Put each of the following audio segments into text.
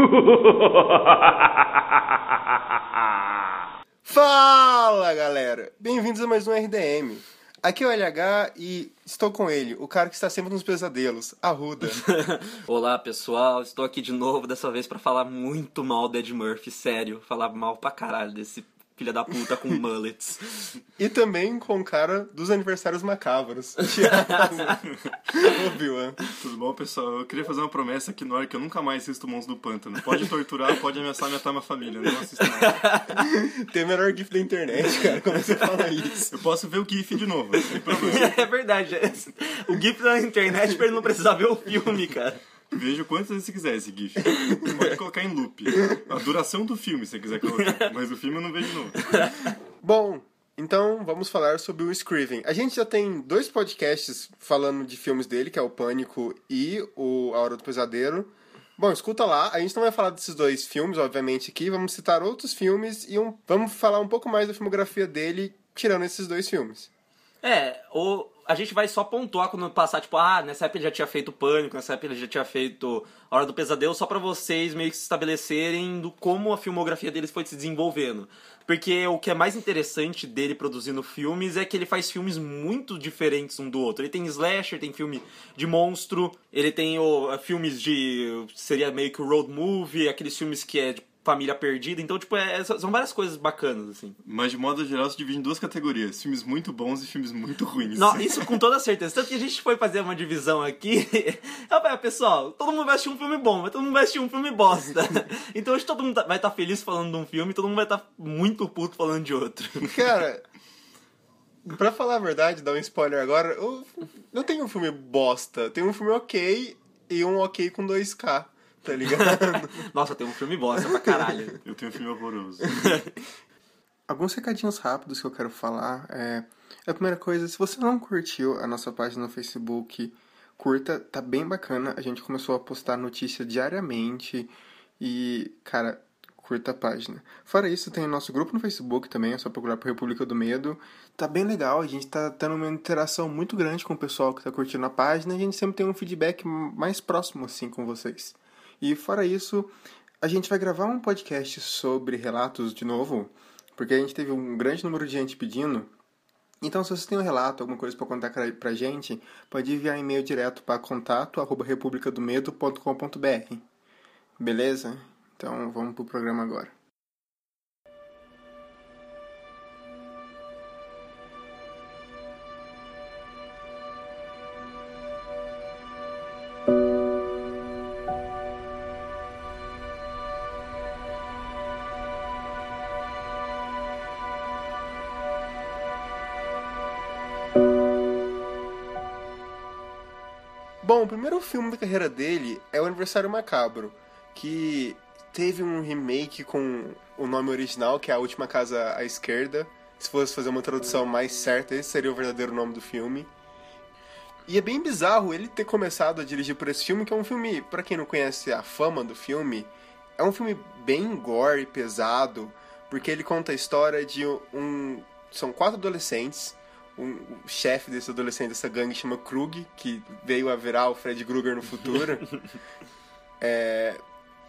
Fala galera, bem-vindos a mais um RDM. Aqui é o LH e estou com ele, o cara que está sempre nos pesadelos, Arruda. Olá pessoal, estou aqui de novo, dessa vez para falar muito mal do Ed Murphy, sério, falar mal pra caralho desse filha da puta com mullets. e também com o cara dos aniversários macabros, Thiago. Obi-Wan. Tudo bom, pessoal? Eu queria fazer uma promessa aqui no ar que eu nunca mais assisto Mãos do Pântano. Pode torturar, pode ameaçar matar minha família, não assisto nada. Tem o melhor GIF da internet, cara, como você fala isso. Eu posso ver o GIF de novo, sem problema. É verdade. O GIF da internet pra ele não precisar ver o filme, cara. Veja quantas vezes você quiser esse GIF. Pode colocar em loop. A duração do filme, se você quiser colocar. Mas o filme eu não vejo, não. Bom, então vamos falar sobre o Scriven. A gente já tem dois podcasts falando de filmes dele, que é o Pânico e o A Hora do Pesadelo. Bom, escuta lá. A gente não vai falar desses dois filmes, obviamente, aqui. Vamos citar outros filmes e um... vamos falar um pouco mais da filmografia dele, tirando esses dois filmes. É, o, a gente vai só pontuar quando passar, tipo, ah, nessa época ele já tinha feito Pânico, nessa época ele já tinha feito A Hora do Pesadelo, só para vocês meio que se estabelecerem do como a filmografia deles foi se desenvolvendo. Porque o que é mais interessante dele produzindo filmes é que ele faz filmes muito diferentes um do outro. Ele tem slasher, tem filme de monstro, ele tem o, filmes de. seria meio que road movie, aqueles filmes que é de família perdida. Então, tipo, é, são várias coisas bacanas, assim. Mas, de modo geral, se divide em duas categorias. Filmes muito bons e filmes muito ruins. Não, isso com toda certeza. Tanto que a gente foi fazer uma divisão aqui. Eu falei, pessoal, todo mundo vai assistir um filme bom, mas todo mundo vai assistir um filme bosta. Então hoje todo mundo tá, vai estar tá feliz falando de um filme e todo mundo vai estar tá muito puto falando de outro. Cara... Pra falar a verdade, dar um spoiler agora, eu não tenho um filme bosta. Tem um filme ok e um ok com 2K tá ligado? Nossa, tem um filme bosta pra caralho. Eu tenho um filme horroroso. Alguns recadinhos rápidos que eu quero falar. É, a primeira coisa, se você não curtiu a nossa página no Facebook, curta, tá bem bacana. A gente começou a postar notícia diariamente e, cara, curta a página. Fora isso, tem o nosso grupo no Facebook também, é só procurar por República do Medo. Tá bem legal, a gente tá tendo uma interação muito grande com o pessoal que tá curtindo a página e a gente sempre tem um feedback mais próximo assim com vocês. E fora isso, a gente vai gravar um podcast sobre relatos de novo, porque a gente teve um grande número de gente pedindo. Então, se você tem um relato, alguma coisa para contar pra gente, pode enviar um e-mail direto para contato@republicadomedo.com.br. Beleza? Então, vamos pro programa agora. Bom, o primeiro filme da carreira dele é O Aniversário Macabro, que teve um remake com o nome original, que é A Última Casa à Esquerda. Se fosse fazer uma tradução mais certa, esse seria o verdadeiro nome do filme. E é bem bizarro ele ter começado a dirigir por esse filme, que é um filme, para quem não conhece a fama do filme, é um filme bem gore, pesado, porque ele conta a história de um. São quatro adolescentes um, o chefe desse adolescente dessa gangue chama Krug, que veio a virar o Fred Krueger no futuro. é,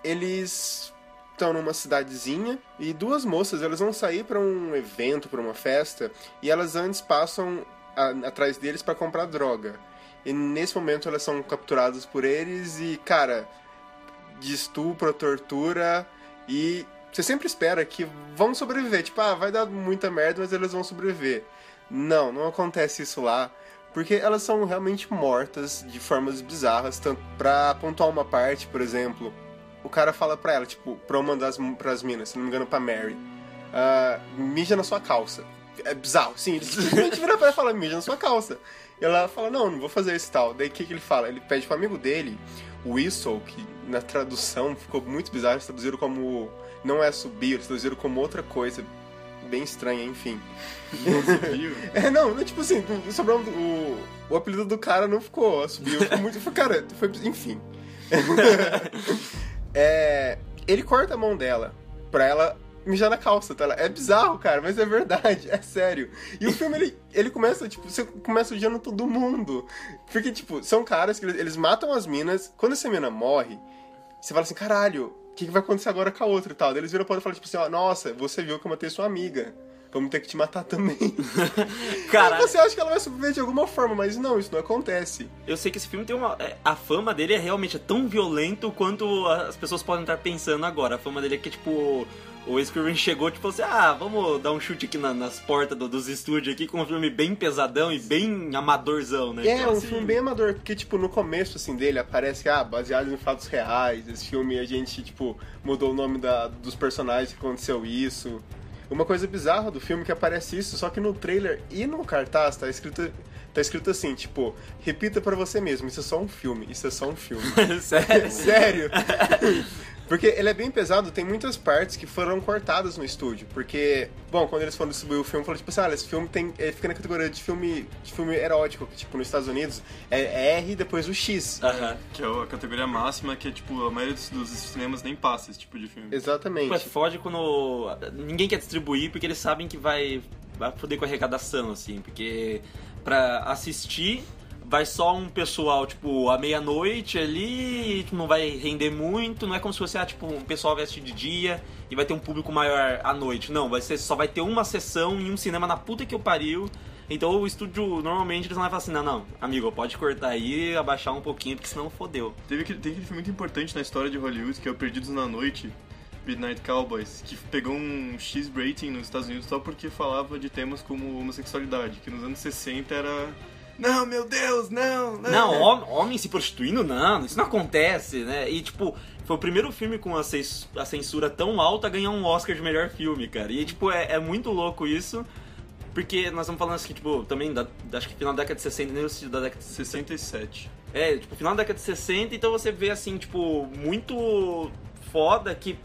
eles estão numa cidadezinha e duas moças elas vão sair para um evento, para uma festa, e elas antes passam a, atrás deles para comprar droga. E nesse momento elas são capturadas por eles e, cara, de estupro, tortura e você sempre espera que vão sobreviver. Tipo, ah, vai dar muita merda, mas eles vão sobreviver. Não, não acontece isso lá. Porque elas são realmente mortas de formas bizarras, tanto pra pontuar uma parte, por exemplo, o cara fala pra ela, tipo, pra uma das pras minas, se não me engano, pra Mary, uh, mija na sua calça. É bizarro, sim, ele simplesmente vira pra ela e fala, mija na sua calça. E ela fala, não, não vou fazer isso tal. Daí o que, que ele fala? Ele pede pro amigo dele, o Whistle, que na tradução ficou muito bizarro, eles traduziram como. Não é subir, eles traduziram como outra coisa bem estranha, enfim. é, não, não, tipo assim, sobrou o, o apelido do cara não ficou, subiu, foi muito, foi, cara, foi, enfim. é, ele corta a mão dela pra ela mijar na calça, tá? É bizarro, cara, mas é verdade, é sério. E o filme, ele, ele começa, tipo, você começa odiando todo mundo. Porque, tipo, são caras que eles, eles matam as minas, quando essa mina morre, você fala assim, caralho, o que, que vai acontecer agora com a outra e tal? Daí eles viram pra ela e falaram, tipo assim, ó, nossa, você viu que eu matei sua amiga. Vamos ter que te matar também. Aí você acha que ela vai sobreviver de alguma forma, mas não, isso não acontece. Eu sei que esse filme tem uma. é, A fama dele é realmente tão violento quanto as pessoas podem estar pensando agora. A fama dele é que, tipo. O Wes Craven chegou, tipo assim, ah, vamos dar um chute aqui na- nas portas do- dos estúdios aqui com um filme bem pesadão e bem amadorzão, né? É, Então, um assim, filme bem amador, porque, tipo, no começo, assim, dele aparece ah, baseado em fatos reais, esse filme a gente, tipo, mudou o nome da, dos personagens que aconteceu isso. Uma coisa bizarra do filme é que aparece isso, só que no trailer e no cartaz tá escrito, tá escrito assim, tipo, repita pra você mesmo, isso é só um filme, isso é só um filme. Sério. Sério? Porque ele é bem pesado, tem muitas partes que foram cortadas no estúdio. Porque, bom, quando eles foram distribuir o filme, falaram, tipo assim, olha, esse filme tem, ele fica na categoria de filme, de filme erótico, que, tipo, nos Estados Unidos é R e depois o X. Aham. Que é a categoria máxima que, tipo, a maioria dos, dos cinemas nem passa esse tipo de filme. Exatamente. Tipo, é foge quando ninguém quer distribuir porque eles sabem que vai, vai foder com a arrecadação, assim. Porque pra assistir vai só um pessoal, tipo, à meia-noite ali, tipo, não vai render muito. Não é como se fosse, ah, tipo, um pessoal assistir de dia e vai ter um público maior à noite. Não, vai ser, só vai ter uma sessão em um cinema na puta que eu pariu. Então o estúdio, normalmente, eles não vai falar assim, não, não, amigo, pode cortar aí, abaixar um pouquinho, porque senão fodeu. Teve aquele, tem aquele filme muito importante na história de Hollywood, que é o Perdidos na Noite, Midnight Cowboys, que pegou um X rating nos Estados Unidos só porque falava de temas como homossexualidade, que nos anos 60 era... Não, meu Deus, não, não. Não, hom- homem se prostituindo, não, isso não acontece, né? E, tipo, foi o primeiro filme com a, cens- a censura tão alta a ganhar um Oscar de melhor filme, cara. E, tipo, é, é muito louco isso, porque nós estamos falando assim, tipo, também, da, acho que final da década de 60, nem da década de 67. é, tipo, final da década de 60, então você vê, assim, tipo, muito foda que,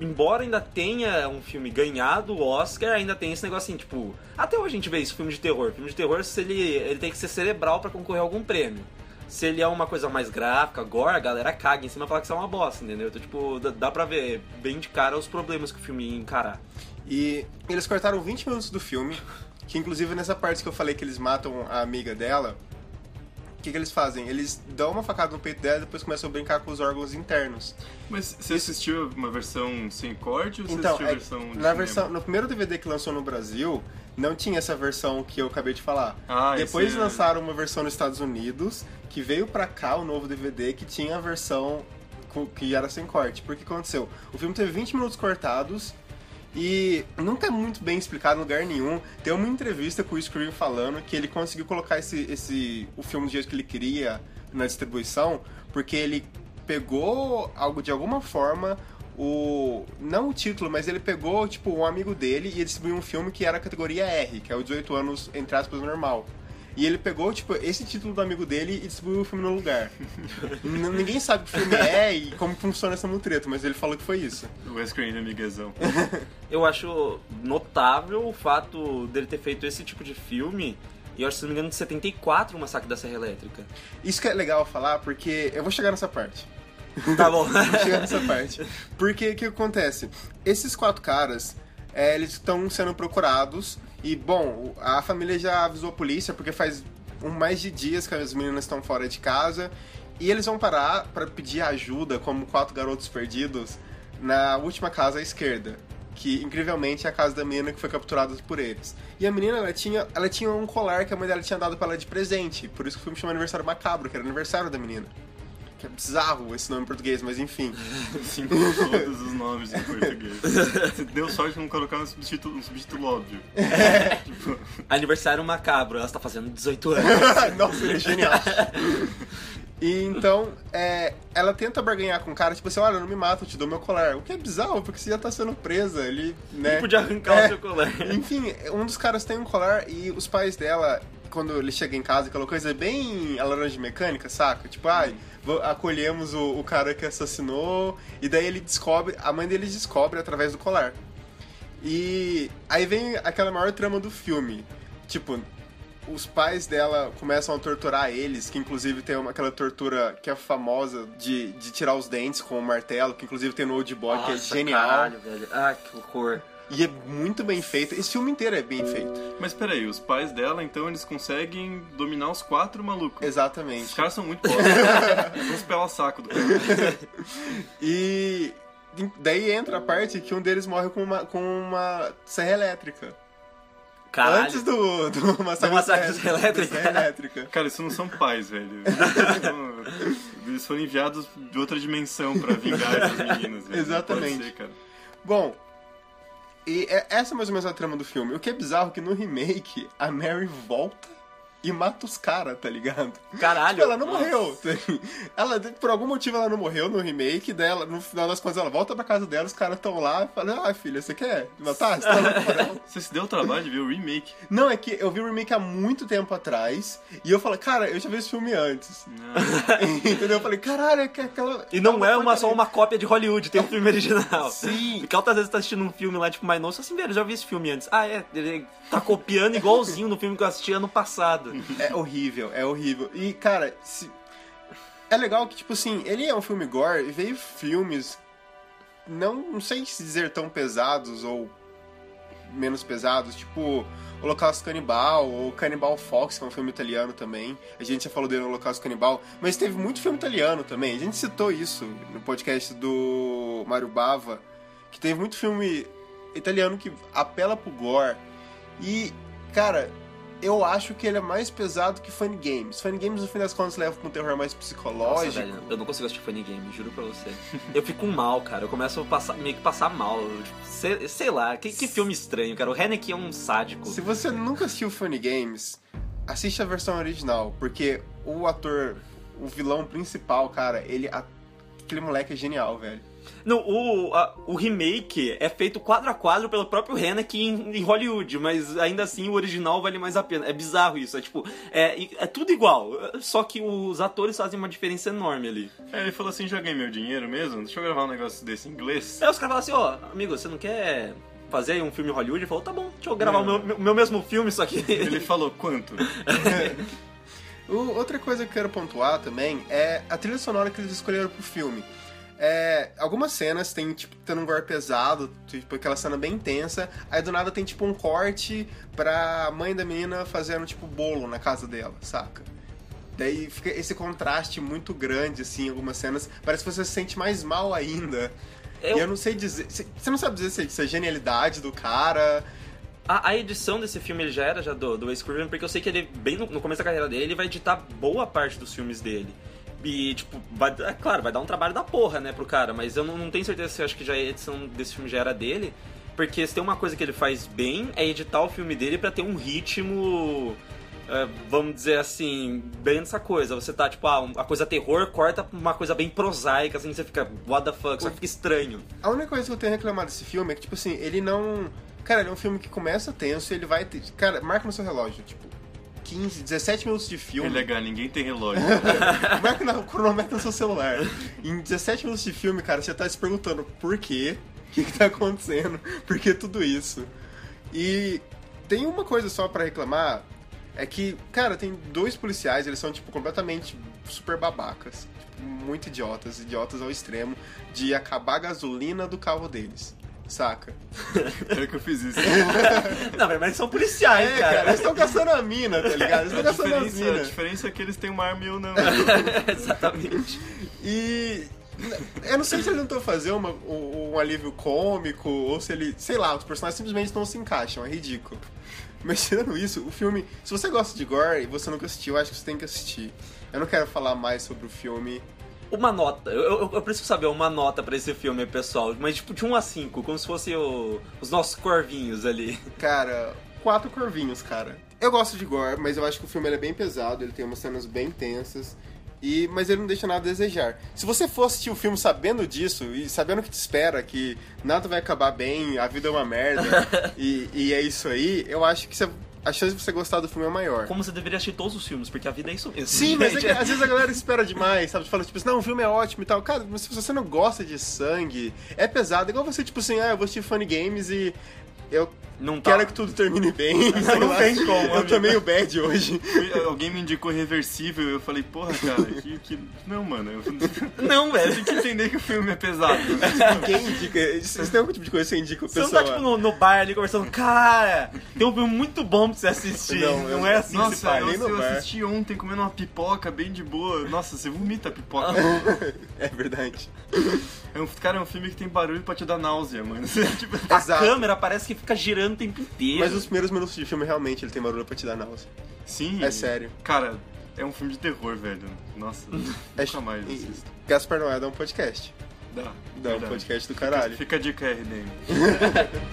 embora ainda tenha um filme ganhado o Oscar, ainda tem esse negócio assim, tipo... Até hoje a gente vê isso, filme de terror. Filme de terror, se ele, ele tem que ser cerebral pra concorrer a algum prêmio. Se ele é uma coisa mais gráfica, gore, a galera caga em cima e fala que isso é uma bosta, entendeu? Então, tipo, dá, dá pra ver bem de cara os problemas que o filme ia encarar. E eles cortaram 20 minutos do filme, que inclusive nessa parte que eu falei que eles matam a amiga dela, que, que eles fazem? Eles dão uma facada no peito dela e depois começam a brincar com os órgãos internos. Mas você assistiu uma versão sem corte ou você Então, assistiu a é- versão na cinema? versão, no primeiro DVD que lançou no Brasil, não tinha essa versão que eu acabei de falar. Ah, Depois é- lançaram uma versão nos Estados Unidos, que veio pra cá o novo DVD, que tinha a versão que era sem corte. Porque o que aconteceu? O filme teve 20 minutos cortados e nunca é muito bem explicado em lugar nenhum. Tem uma entrevista com o Scream falando que ele conseguiu colocar esse, esse o filme do jeito que ele queria na distribuição, porque ele pegou algo de alguma forma o não o título, mas ele pegou tipo um amigo dele e ele distribuiu um filme que era a categoria R, que é o 18 anos entre aspas normal. E ele pegou, tipo, esse título do amigo dele e distribuiu o filme no lugar. N- Ninguém sabe o que o filme é e como funciona essa mutreta, mas ele falou que foi isso. O Wes Craven, amiguezão. Eu acho notável o fato dele ter feito esse tipo de filme. E eu acho, se não me engano, de 74 o Massacre da Serra Elétrica. Isso que é legal falar, porque eu vou chegar nessa parte. Tá bom. Vou chegar nessa parte. Porque o que acontece? Esses quatro caras, é, eles estão sendo procurados e, bom, a família já avisou a polícia porque faz um mais de dias que as meninas estão fora de casa e eles vão parar para pedir ajuda como quatro garotos perdidos na última casa à esquerda. Que, incrivelmente, é a casa da menina que foi capturada por eles. E a menina, ela tinha, ela tinha um colar que a mãe dela tinha dado pra ela de presente. Por isso que o filme chama Aniversário Macabro, que era aniversário da menina. Que é bizarro esse nome em português, mas enfim. Sim, todos os nomes em português. Você deu sorte de não colocar um subtítulo, um subtítulo óbvio. Tipo, Aniversário macabro, ela está fazendo 18 anos. Nossa, ele é genial. E então, é, ela tenta barganhar com o cara, tipo assim, olha, não me mata, eu te dou meu colar. O que é bizarro, porque você já tá sendo presa, ele, né? Ele podia arrancar É. o seu colar. Enfim, um dos caras tem um colar e os pais dela, quando ele chega em casa, aquela coisa bem a laranja mecânica, saca? Tipo, ai, vo- acolhemos o, o cara que assassinou, e daí ele descobre, a mãe dele descobre através do colar. E aí vem aquela maior trama do filme. Tipo, os pais dela começam a torturar eles, que inclusive tem uma, aquela tortura que é famosa de, de tirar os dentes com o martelo, que inclusive tem no Old Boy, que é Nossa, genial. Caralho, velho. Ai, que horror. E é muito bem feito. Esse filme inteiro é bem feito. Mas peraí, os pais dela, então, eles conseguem dominar os quatro malucos. Os Exatamente. caras são muito pobres. Pelar o saco do cara. E daí entra a parte que um deles morre com uma, com uma serra elétrica. Caralho. Antes do, do massacre, Do massacre da serra elétrica. serra elétrica. Cara, isso não são pais, velho. Eles foram- Eles foram enviados de outra dimensão pra vingar essas meninas, velho. Exatamente. Pode ser, cara. Bom, e é- essa é mais ou menos a trama do filme. O que é bizarro é que no remake, a Mary volta e mata os caras, tá ligado? Caralho. Tipo, ela não Nossa. morreu. Ela, por algum motivo, ela não morreu no remake dela. No final das contas, ela volta pra casa dela, os caras estão lá e falam: Ah, filha, você quer matar? Você tá ela?" Você se deu o trabalho de ver o remake. Não, é que eu vi o remake há muito tempo atrás e eu falei: Cara, eu já vi esse filme antes. Não. Entendeu? Eu falei: Caralho, é que aquela. E não é uma, só porcaria." uma cópia de Hollywood, tem um filme original. Sim. Porque outras vezes você tá assistindo um filme lá, tipo, mais novo, assim, velho, eu já vi esse filme antes. Ah, é, ele tá copiando igualzinho no filme que eu assisti ano passado. É horrível, é horrível. E, cara, se... é legal que, tipo assim, ele é um filme gore e veio filmes, não, não sei se dizer tão pesados ou menos pesados, tipo Holocausto Canibal ou Cannibal Fox, que é um filme italiano também. A gente já falou dele no Holocausto Canibal, mas teve muito filme italiano também. A gente citou isso no podcast do Mario Bava, que teve muito filme italiano que apela pro gore. E, cara, eu acho que ele é mais pesado que Funny Games. Funny Games, no fim das contas, leva pra um terror mais Nossa, psicológico. velho, eu não consigo assistir Funny Game, juro pra você. Eu fico mal, cara. Eu começo a passar, meio que passar mal. Tipo, sei, sei lá, que, que filme estranho, cara. O Haneke é um sádico. Se você nunca assistiu Funny Games, assiste a versão original, porque o ator, o vilão principal, cara, ele. aquele moleque é genial, velho. Não, o, a- o remake é feito quadro a quadro pelo próprio Haneke em, em Hollywood, mas ainda assim o original vale mais a pena. É bizarro isso, é tipo, é, é tudo igual, só que os atores fazem uma diferença enorme ali. É, ele falou assim, já ganhei meu dinheiro mesmo? Deixa eu gravar um negócio desse em inglês. Aí os caras falam assim, ó, amigo, você não quer fazer aí um filme Hollywood? Ele falou, tá bom, deixa eu gravar o Não. meu, meu, meu mesmo filme, só que... Ele falou quanto? O- outra coisa que eu quero pontuar também é a trilha sonora que eles escolheram pro filme. É, algumas cenas tem, tipo, tendo um gore pesado, tipo, aquela cena bem intensa, aí do nada tem, tipo, um corte pra mãe da menina fazendo, tipo, bolo na casa dela, saca? Daí fica esse contraste muito grande, assim, em algumas cenas. Parece que você se sente mais mal ainda. Eu- E eu não sei dizer... Você não sabe dizer se, é genialidade do cara... A, a edição desse filme ele já era já do, do Wes Craven, porque eu sei que ele, bem no, no começo da carreira dele, ele vai editar boa parte dos filmes dele. E, tipo, vai, é claro, vai dar um trabalho da porra, né, pro cara, mas eu não, não tenho certeza se eu acho que já a edição desse filme já era dele, porque se tem uma coisa que ele faz bem, é editar o filme dele pra ter um ritmo, é, vamos dizer assim, bem essa coisa. Você tá, tipo, ah, a coisa terror corta pra uma coisa bem prosaica, assim, você fica, what the fuck, só fica estranho. A única coisa que eu tenho reclamado desse filme é que, tipo assim, ele não. Cara, ele é um filme que começa tenso e ele vai. Cara, marca no seu relógio, tipo, 15, 17 minutos de É filme. legal, ninguém tem relógio. marca no cronômetro no seu celular. Em 17 minutos de filme, cara, você tá se perguntando por quê? O que, que tá acontecendo? Por que tudo isso? E tem uma coisa só pra reclamar. É que, cara, tem dois policiais, eles são, tipo, completamente super babacas. Tipo, muito idiotas, idiotas ao extremo, de acabar a gasolina do carro deles. Saca? Pior que eu fiz isso. Não, mas eles são policiais, É, cara, eles estão caçando a mina, tá ligado? Eles A estão caçando as diferença, a diferença é que eles têm uma arma e eu não. Exatamente. E. Eu não sei se eles não estão fazendo uma- um, um alívio cômico, ou se ele. Sei lá, os personagens simplesmente não se encaixam, é ridículo. Mas tirando isso, o filme. Se você gosta de gore e você nunca assistiu, eu acho que você tem que assistir. Eu não quero falar mais sobre o filme. Uma nota, eu, eu, eu preciso saber uma nota pra esse filme, pessoal, mas tipo de 1 a 5, como se fosse o- os nossos corvinhos ali. Cara, quatro corvinhos, cara. Eu gosto de gore, mas eu acho que o filme é bem pesado, ele tem umas cenas bem tensas. E, mas ele não deixa nada a desejar. Se você for assistir o filme sabendo disso e sabendo o que te espera, que nada vai acabar bem, a vida é uma merda, e, e é isso aí, eu acho que você- a chance de você gostar do filme é maior. Como você deveria assistir todos os filmes, porque a vida é isso mesmo. Sim, mas é que, gente. às vezes a galera espera demais, sabe? Fala, tipo assim, não, o filme é ótimo e tal. Cara, mas se você não gosta de sangue, é pesado. Igual você, tipo assim, ah, eu vou assistir Funny Games e eu Não tá. Quero que tudo termine bem. Não lá. tem como, Eu amigo. tô meio bad hoje. Alguém me indicou reversível e eu falei, porra, cara, que. que... Não, mano, eu... Não, velho. tem que entender que o filme é pesado. Ninguém indica. Se tem algum tipo de coisa que você indica o Você não pessoal. tá, tipo, no, no bar ali conversando, cara, tem um filme muito bom pra você assistir. Não, Não, eu- é assim que se Nossa, eu, eu assisti ontem comendo uma pipoca bem de boa. Nossa, você vomita a pipoca. É verdade. É um, cara, é um filme que tem barulho pra te dar náusea, mano. tipo, A câmera parece que fica girando o tempo inteiro. Mas os primeiros minutos de filme realmente ele tem barulho pra te dar náusea. sim. É sério. Cara, é um filme de terror, velho. Nossa, É nunca mais assisto. Gaspar Noé dá um podcast. Dá. Dá um verdade. podcast do Fica- caralho. Fica a dica RDM.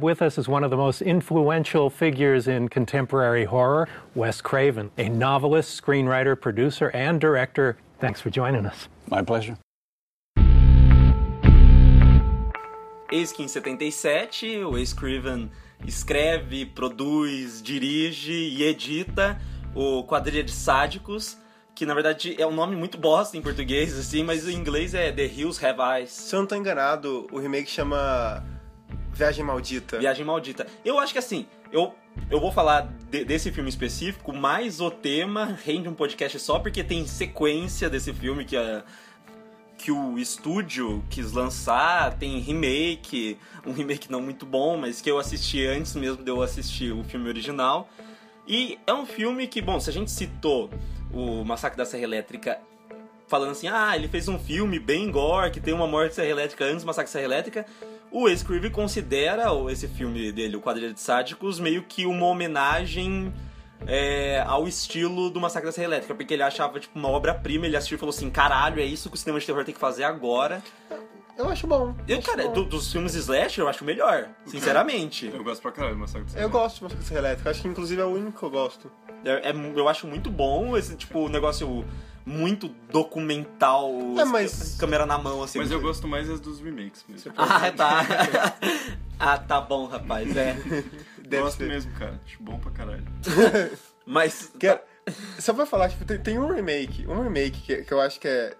With us is one of the most influential figures in contemporary horror, Wes Craven, a novelist, screenwriter, producer, and director. Thanks for joining us. My pleasure. Eis que em 77, o Wes Craven escreve, produz, dirige e edita o Quadrilha de Sádicos, que na verdade é um nome muito bosta em português, assim, mas em inglês é The Hills Have Eyes. Se eu não tô enganado, o remake chama Viagem Maldita. Viagem Maldita. Eu acho que assim, eu, eu vou falar de- desse filme específico, mas o tema rende um podcast só porque tem sequência desse filme que a que o estúdio quis lançar, tem remake, um remake não muito bom, mas que eu assisti antes mesmo de eu assistir o filme original. E é um filme que, bom, se a gente citou o Massacre da Serra Elétrica falando assim, ah, ele fez um filme bem gore, que tem uma morte de Serra Elétrica antes do Massacre da Serra Elétrica, o Wes Craven considera esse filme dele, o Quadrilha de Sádicos, meio que uma homenagem é, ao estilo do Massacre da Serra Elétrica, porque ele achava tipo uma obra-prima, ele assistiu e falou assim, caralho, é isso que o cinema de terror tem que fazer agora. Eu acho bom. Eu, acho cara, bom. do- dos filmes slasher, eu acho o melhor, sinceramente. Eu gosto pra caralho do Massacre do Eu gosto de Massacre Serra Elétrica. Acho que inclusive é o único que eu gosto. É, é- eu acho muito bom esse tipo negócio muito documental, É, mas- câmera na mão assim. Mas eu gosto mais as dos remakes mesmo. Ah, tá. ah, tá bom, rapaz. É. Deve gosto ser. mesmo, cara. Acho bom pra caralho. Mas Que é- Só pra falar, tipo, tem, tem um remake. Um remake que, que eu acho que é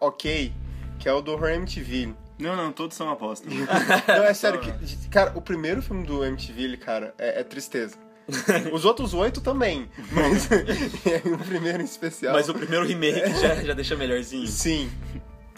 ok, que é o do Horror MTV. Não, não, todos são aposta. Não, é sério. Que, cara, o primeiro filme do MTV, cara, é, é tristeza. Os outros oito também, mas o primeiro em especial. Mas o primeiro remake já, já deixa melhorzinho. Sim.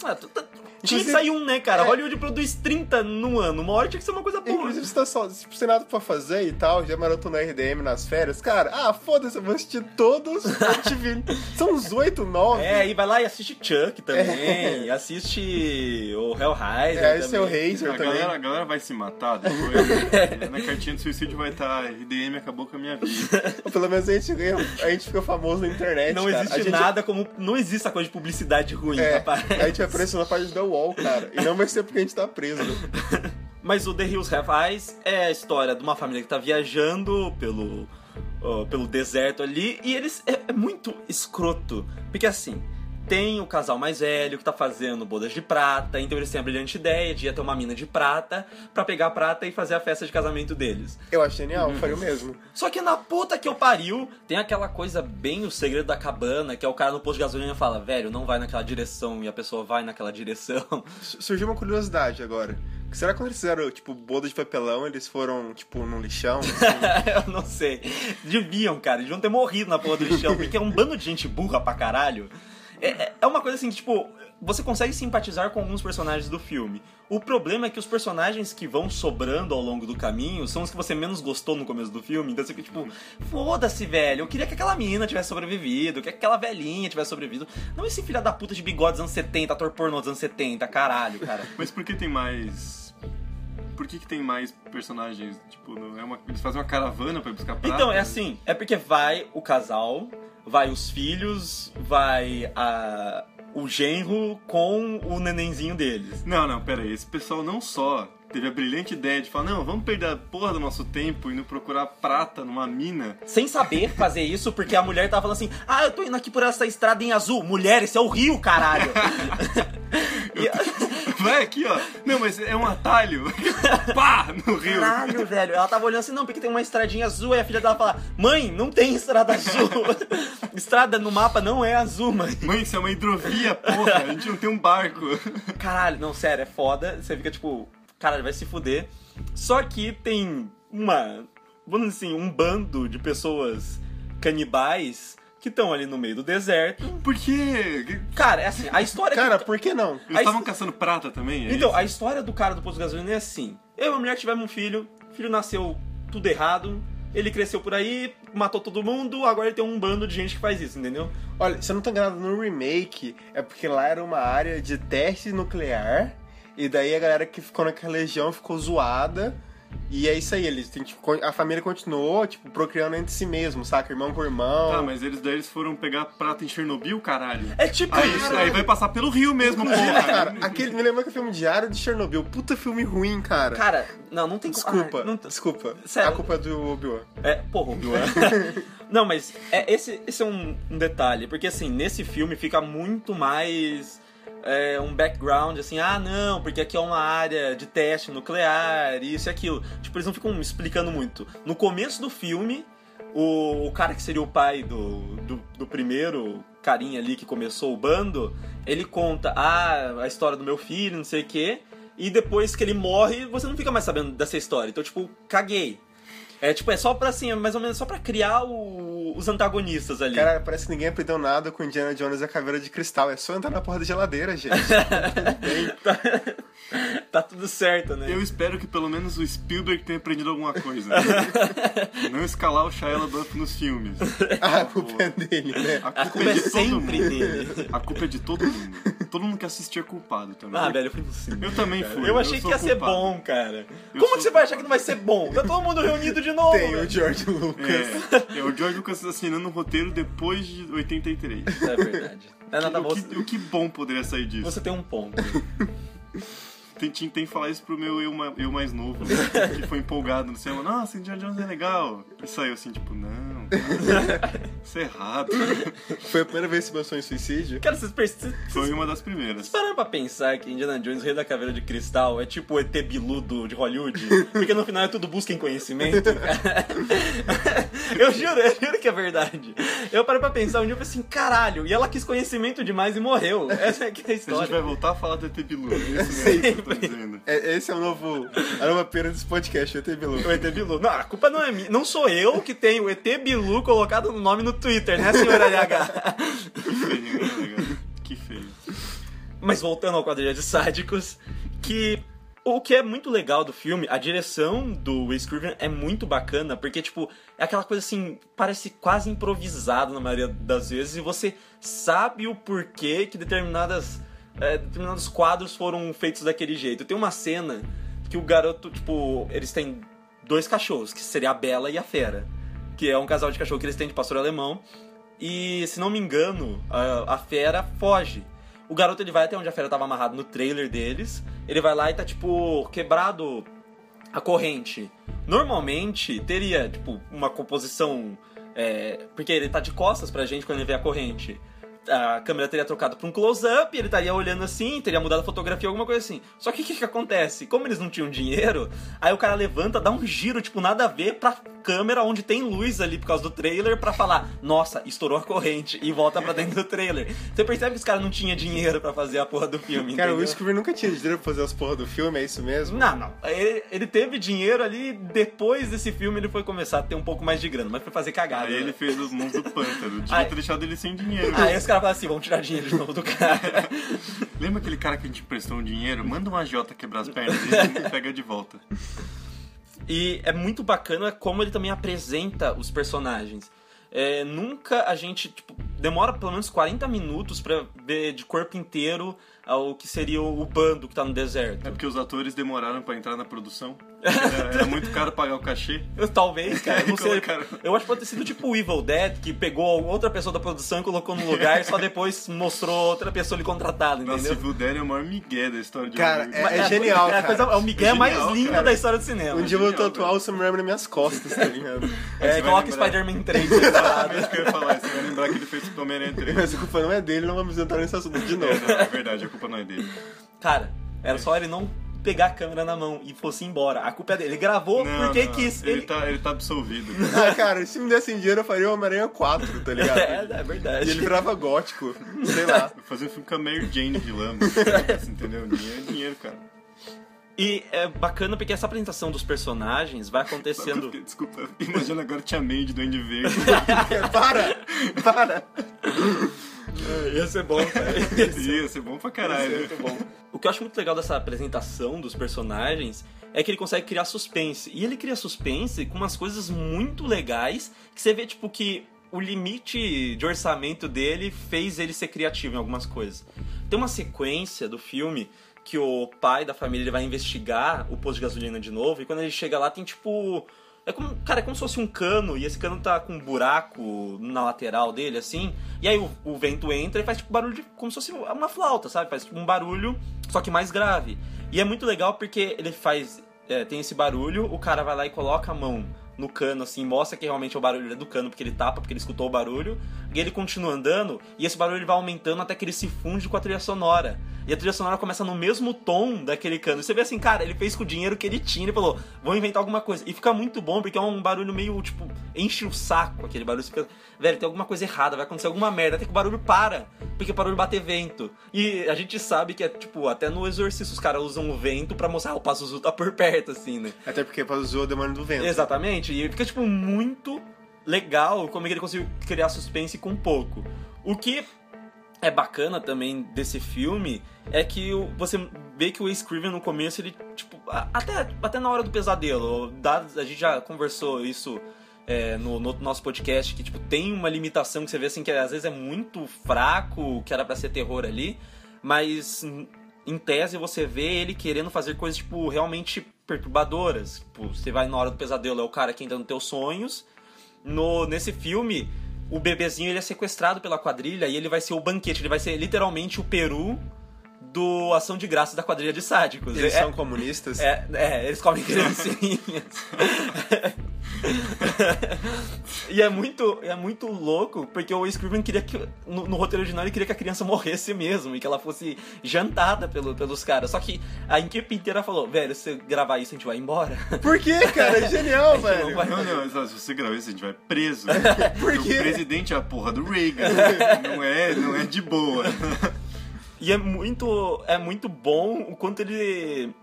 Ah, tu- tu- tinha que sair um, né, cara? É. Hollywood produz 30 no ano. Uma hora tinha que ser uma coisa boa. Inclusive, você tá só, se você tem nada pra fazer e tal, já maratona RDM nas férias, cara, ah, foda-se, eu vou assistir todos os MTV. São uns oito, nove. É, aí vai lá e assiste Chuck também. Assiste o Hellraiser. É, esse é o. Razer A também. galera, a galera vai se matar depois. Na cartinha do suicídio vai estar RDM acabou com a minha vida. Pelo menos a gente ganha, a gente fica famoso na internet. Não cara. existe a gente, nada como. Não existe essa coisa de publicidade ruim, É, rapaz. a gente vai aparecer na página da UOL, cara. E não vai ser porque a gente tá preso. Mas o The Hills Have Eyes é a história de uma família que tá viajando pelo, ó, pelo deserto ali e eles é, é muito escroto. Porque assim, tem o casal mais velho que tá fazendo bodas de prata, então eles têm a brilhante ideia de ir até uma mina de prata pra pegar a prata e fazer a festa de casamento deles. Eu acho genial, eu faria o mesmo. Só que na puta que eu pariu, tem aquela coisa bem o segredo da cabana, que é o cara no posto de gasolina e fala, velho, não vai naquela direção, e a pessoa vai naquela direção. Surgiu uma curiosidade agora. Será que quando eles fizeram, tipo, boda de papelão, eles foram, tipo, num lixão? assim? eu não sei. Deviam, cara, deviam ter morrido na porra do lixão, porque é um bando de gente burra pra caralho. É, é- é uma coisa assim tipo, você consegue simpatizar com alguns personagens do filme. O problema é que os personagens que vão sobrando ao longo do caminho são os que você menos gostou no começo do filme. Então você fica tipo, foda-se, velho. Eu queria que aquela menina tivesse sobrevivido, que aquela velhinha tivesse sobrevivido. Não esse filho da puta de bigode dos anos 70, ator pornô dos anos 70, caralho, cara. Mas por que tem mais. Por que, que tem mais personagens? Tipo, não é uma... eles fazem uma caravana pra ir buscar prata? Então, é assim, é porque vai o casal, vai os filhos, vai a, o genro com o nenenzinho deles. Não, não, pera aí. Esse pessoal não só teve a brilhante ideia de falar, não, vamos perder a porra do nosso tempo indo procurar prata numa mina. Sem saber fazer isso, porque a mulher tava falando assim: Ah, eu tô indo aqui por essa estrada em azul. Mulher, esse é o rio, caralho. E- Vai aqui, ó. Não, mas é um atalho. Pá! No rio. Caralho, velho. Ela tava olhando assim, não, porque tem uma estradinha azul. Aí a filha dela fala: Mãe, não tem estrada azul. estrada no mapa não é azul, mãe. Mãe, isso é uma hidrovia, porra. A gente não tem um barco. Caralho, não, sério, é foda. Você fica tipo. cara, vai se fuder. Só que tem uma, vamos dizer assim, um bando de pessoas canibais que estão ali no meio do deserto. Por quê? Cara, é assim, a história... Cara, que... por que não? Eles estavam caçando prata também? é Então, isso? a história do cara do posto de gasolina é assim. Eu e a mulher tivemos um filho, o filho nasceu tudo errado, ele cresceu por aí, matou todo mundo, agora ele tem um bando de gente que faz isso, entendeu? Olha, se eu não tô enganado, no remake é porque lá era uma área de teste nuclear e daí a galera que ficou naquela região ficou zoada. E é isso aí, eles têm, tipo, a família continuou, tipo, procriando entre si mesmo, saca? Irmão com irmão. Tá, mas eles daí eles foram pegar prata em Chernobyl, caralho. É tipo Aí, isso. aí vai passar pelo rio mesmo, Inclusive, porra. cara, aquele, me lembra que o filme Diário de Chernobyl, puta filme ruim, cara. Cara, não, não tem como- desculpa, Ah, não- desculpa. Sério. A culpa é do Obi-Wan. É, porra, Obi-Wan. Não, mas é, esse, esse é um, um detalhe, porque assim, nesse filme fica muito mais é, um background, assim, ah não, porque aqui é uma área de teste nuclear, isso e aquilo. Tipo, eles não ficam explicando muito. No começo do filme, o, o cara que seria o pai do, do, do primeiro carinha ali que começou o bando, ele conta, ah, a história do meu filho, não sei o quê, e depois que ele morre, você não fica mais sabendo dessa história. Então, tipo, caguei. É tipo, é só pra assim, é mais ou menos só pra criar o- os antagonistas ali. Cara, parece que ninguém aprendeu nada com Indiana Jones e a Caveira de Cristal. É só entrar na porra da geladeira, gente. tá, tá tudo certo, né? Eu espero que pelo menos o Spielberg tenha aprendido alguma coisa. Não escalar o Shia LaBeouf nos filmes. ah, a culpa é dele, né? A culpa é de todo sempre mundo. dele. A culpa é de todo mundo. Todo mundo que assistir é culpado também. Ah, velho, eu fui no cinema. Eu também cara. fui, Eu eu achei que sou ia ser culpado. bom, cara. Eu Como que você vai achar culpado. que não vai ser bom? Tá todo mundo reunido de novo. Tem velho. o George Lucas. É, é o George Lucas assinando o roteiro depois de 83. É verdade. É nada o, bom. que, o que bom poderia sair disso? Você tem um ponto. Que falar isso pro meu eu, eu mais novo, né? que foi empolgado no cinema. Nossa, Indiana Jones é legal. E saiu assim, tipo, não, isso é errado. Foi a primeira vez que você pensou em suicídio? Cara, vocês percebem. Foi uma das primeiras. Pararam pra pensar que Indiana Jones, o Rei da Caveira de Cristal, é tipo o ET biludo de Hollywood? Porque no final é tudo busca em conhecimento, cara. Eu juro, eu juro que é verdade. Eu parei pra pensar um dia e falei assim, caralho, e ela quis conhecimento demais e morreu. Essa é é a A gente vai história. voltar a falar do ET Bilu. É isso mesmo tô dizendo. É, esse é o novo. A nova pena desse podcast, o ET Bilu. O ET Bilu. Não, a culpa não é minha. Não sou eu que tenho o ET Bilu colocado no nome no Twitter, né, senhora LH? Que feio, né? Que feio. Mas voltando ao quadrilha de sádicos, que o que é muito legal do filme, a direção do Wes Craven é muito bacana, porque, tipo, é aquela coisa assim, parece quase improvisado na maioria das vezes, e você sabe o porquê que determinadas, é, determinados quadros foram feitos daquele jeito. Tem uma cena que o garoto, tipo, eles têm dois cachorros, que seria a Bela e a Fera, que é um casal de cachorro que eles têm de pastor alemão, e, se não me engano, a, a fera foge. O garoto ele vai até onde a fera tava amarrada no trailer deles. Ele vai lá e tá, tipo, quebrado a corrente. Normalmente teria, tipo, uma composição. é, porque ele tá de costas pra gente quando ele vê a corrente. A câmera teria trocado pra um close-up, ele estaria olhando assim, teria mudado a fotografia, alguma coisa assim. Só que o que, que acontece? Como eles não tinham dinheiro, aí o cara levanta, dá um giro, tipo, nada a ver pra câmera onde tem luz ali por causa do trailer pra falar, nossa, estourou a corrente, e volta pra dentro do trailer. Você percebe que os caras não tinham dinheiro pra fazer a porra do filme, Cara, o entendeu? Will Craven nunca tinha dinheiro pra fazer as porra do filme, é isso mesmo? Não, não. Ele, ele teve dinheiro ali, depois desse filme ele foi começar a ter um pouco mais de grana, mas foi fazer cagada. Aí né? ele fez os mãos do pântano. Devia Aí- ter deixado ele sem dinheiro. Aí os caras falam assim, vamos tirar dinheiro de novo do cara. Lembra aquele cara que a gente emprestou um dinheiro? Manda um agiota quebrar as pernas e pega de volta. E é muito bacana como ele também apresenta os personagens. É, nunca a gente, tipo, demora pelo menos 40 minutos pra ver de corpo inteiro o que seria o bando que tá no deserto. É porque os atores demoraram pra entrar na produção. Era, era muito caro pagar o cachê. Eu, talvez, cara, eu não sei. Eu acho que pode ter sido tipo o Evil Dead, que pegou outra pessoa da produção e colocou no lugar e só depois mostrou outra pessoa ali contratada, Nossa, entendeu? Evil Dead é o maior migué da história de Cara, Hollywood. é- Mas genial, é, a cara. coisa- é o Miguel É mais genial, lindo cara. da história do cinema. Um dia eu vou genial, tatuar o Sam Raimi nas minhas costas, tá ligado? É, coloca. Spider-Man 3 separado. É isso que eu ia falar, você vai lembrar que ele fez o Homem-Aranha 3. Mas a culpa não é dele, não vamos entrar nesse assunto de novo. É, não, é verdade, a culpa não é dele. Cara, era só ele não pegar a câmera na mão e fosse embora. A culpa é dele. Ele gravou Não, porque não, quis. Ele, Ele... Tá, ele tá absolvido. Ah, cara, se me dessem dinheiro eu faria o Homem-Aranha 4, tá ligado? É, é verdade. E ele virava gótico, sei lá. Fazer um filme com a Mary Jane vilã. Você entendeu? Dinheiro é dinheiro, cara. E é bacana porque essa apresentação dos personagens vai acontecendo. Desculpa, imagina agora Tia May de Duende Verde. para! Para! Ia ser bom, cara. Ia ser bom pra caralho. muito bom. O que eu acho muito legal dessa apresentação dos personagens é que ele consegue criar suspense. E ele cria suspense com umas coisas muito legais que você vê, tipo, que o limite de orçamento dele fez ele ser criativo em algumas coisas. Tem uma sequência do filme que o pai da família ele vai investigar o posto de gasolina de novo, e quando ele chega lá tem tipo. É como, cara, é como se fosse um cano, e esse cano tá com um buraco na lateral dele, assim. E aí o, o vento entra e faz tipo barulho de, como se fosse uma flauta, sabe? Faz tipo um barulho, só que mais grave. E é muito legal porque ele faz. É, tem esse barulho, o cara vai lá e coloca a mão no cano, assim, mostra que realmente é o barulho do cano, porque ele tapa, porque ele escutou o barulho. E ele continua andando, e esse barulho ele vai aumentando até que ele se funde com a trilha sonora. E a trilha sonora começa no mesmo tom daquele cano. E você vê assim, cara, ele fez com o dinheiro que ele tinha, ele falou, vou inventar alguma coisa. E fica muito bom, porque é um barulho meio, tipo, enche o saco aquele barulho. Você fica, velho, tem alguma coisa errada, vai acontecer alguma merda, até que o barulho para, porque o barulho bater vento. E a gente sabe que é, tipo, até no exorcista os caras usam o vento pra mostrar, ah, o Pazuzu tá por perto, assim, né? Até porque o Pazuzu é o demônio do vento. Exatamente, e fica, tipo, muito legal como é que ele conseguiu criar suspense com pouco. O que é bacana também desse filme é que você vê que o Wes Craven no começo, ele, tipo, até, até na hora do pesadelo, a gente já conversou isso é, no, no, nosso podcast, que, tipo, tem uma limitação que você vê, assim, que às vezes é muito fraco, que era para ser terror ali, mas em tese você vê ele querendo fazer coisas, tipo, realmente perturbadoras. Tipo, você vai na hora do pesadelo, é o cara que entra nos teus sonhos. No, nesse filme, o bebezinho ele é sequestrado pela quadrilha e ele vai ser o banquete, ele vai ser literalmente o peru do Ação de Graça da quadrilha de sádicos. Eles é, são comunistas? É, é, eles comem criancinhas. e é muito, é muito louco, porque o Scriven queria que. No, no, roteiro original ele queria que a criança morresse mesmo e que ela fosse jantada pelo, pelos caras. Só que a equipe inteira falou: velho, se você gravar isso, a gente vai embora. Por quê, cara? É genial, velho. Não, não, não, se você gravar isso, a gente vai preso. Por quê? O presidente é a porra do Reagan. não, é, não é de boa. E é muito, é muito bom o quanto ele.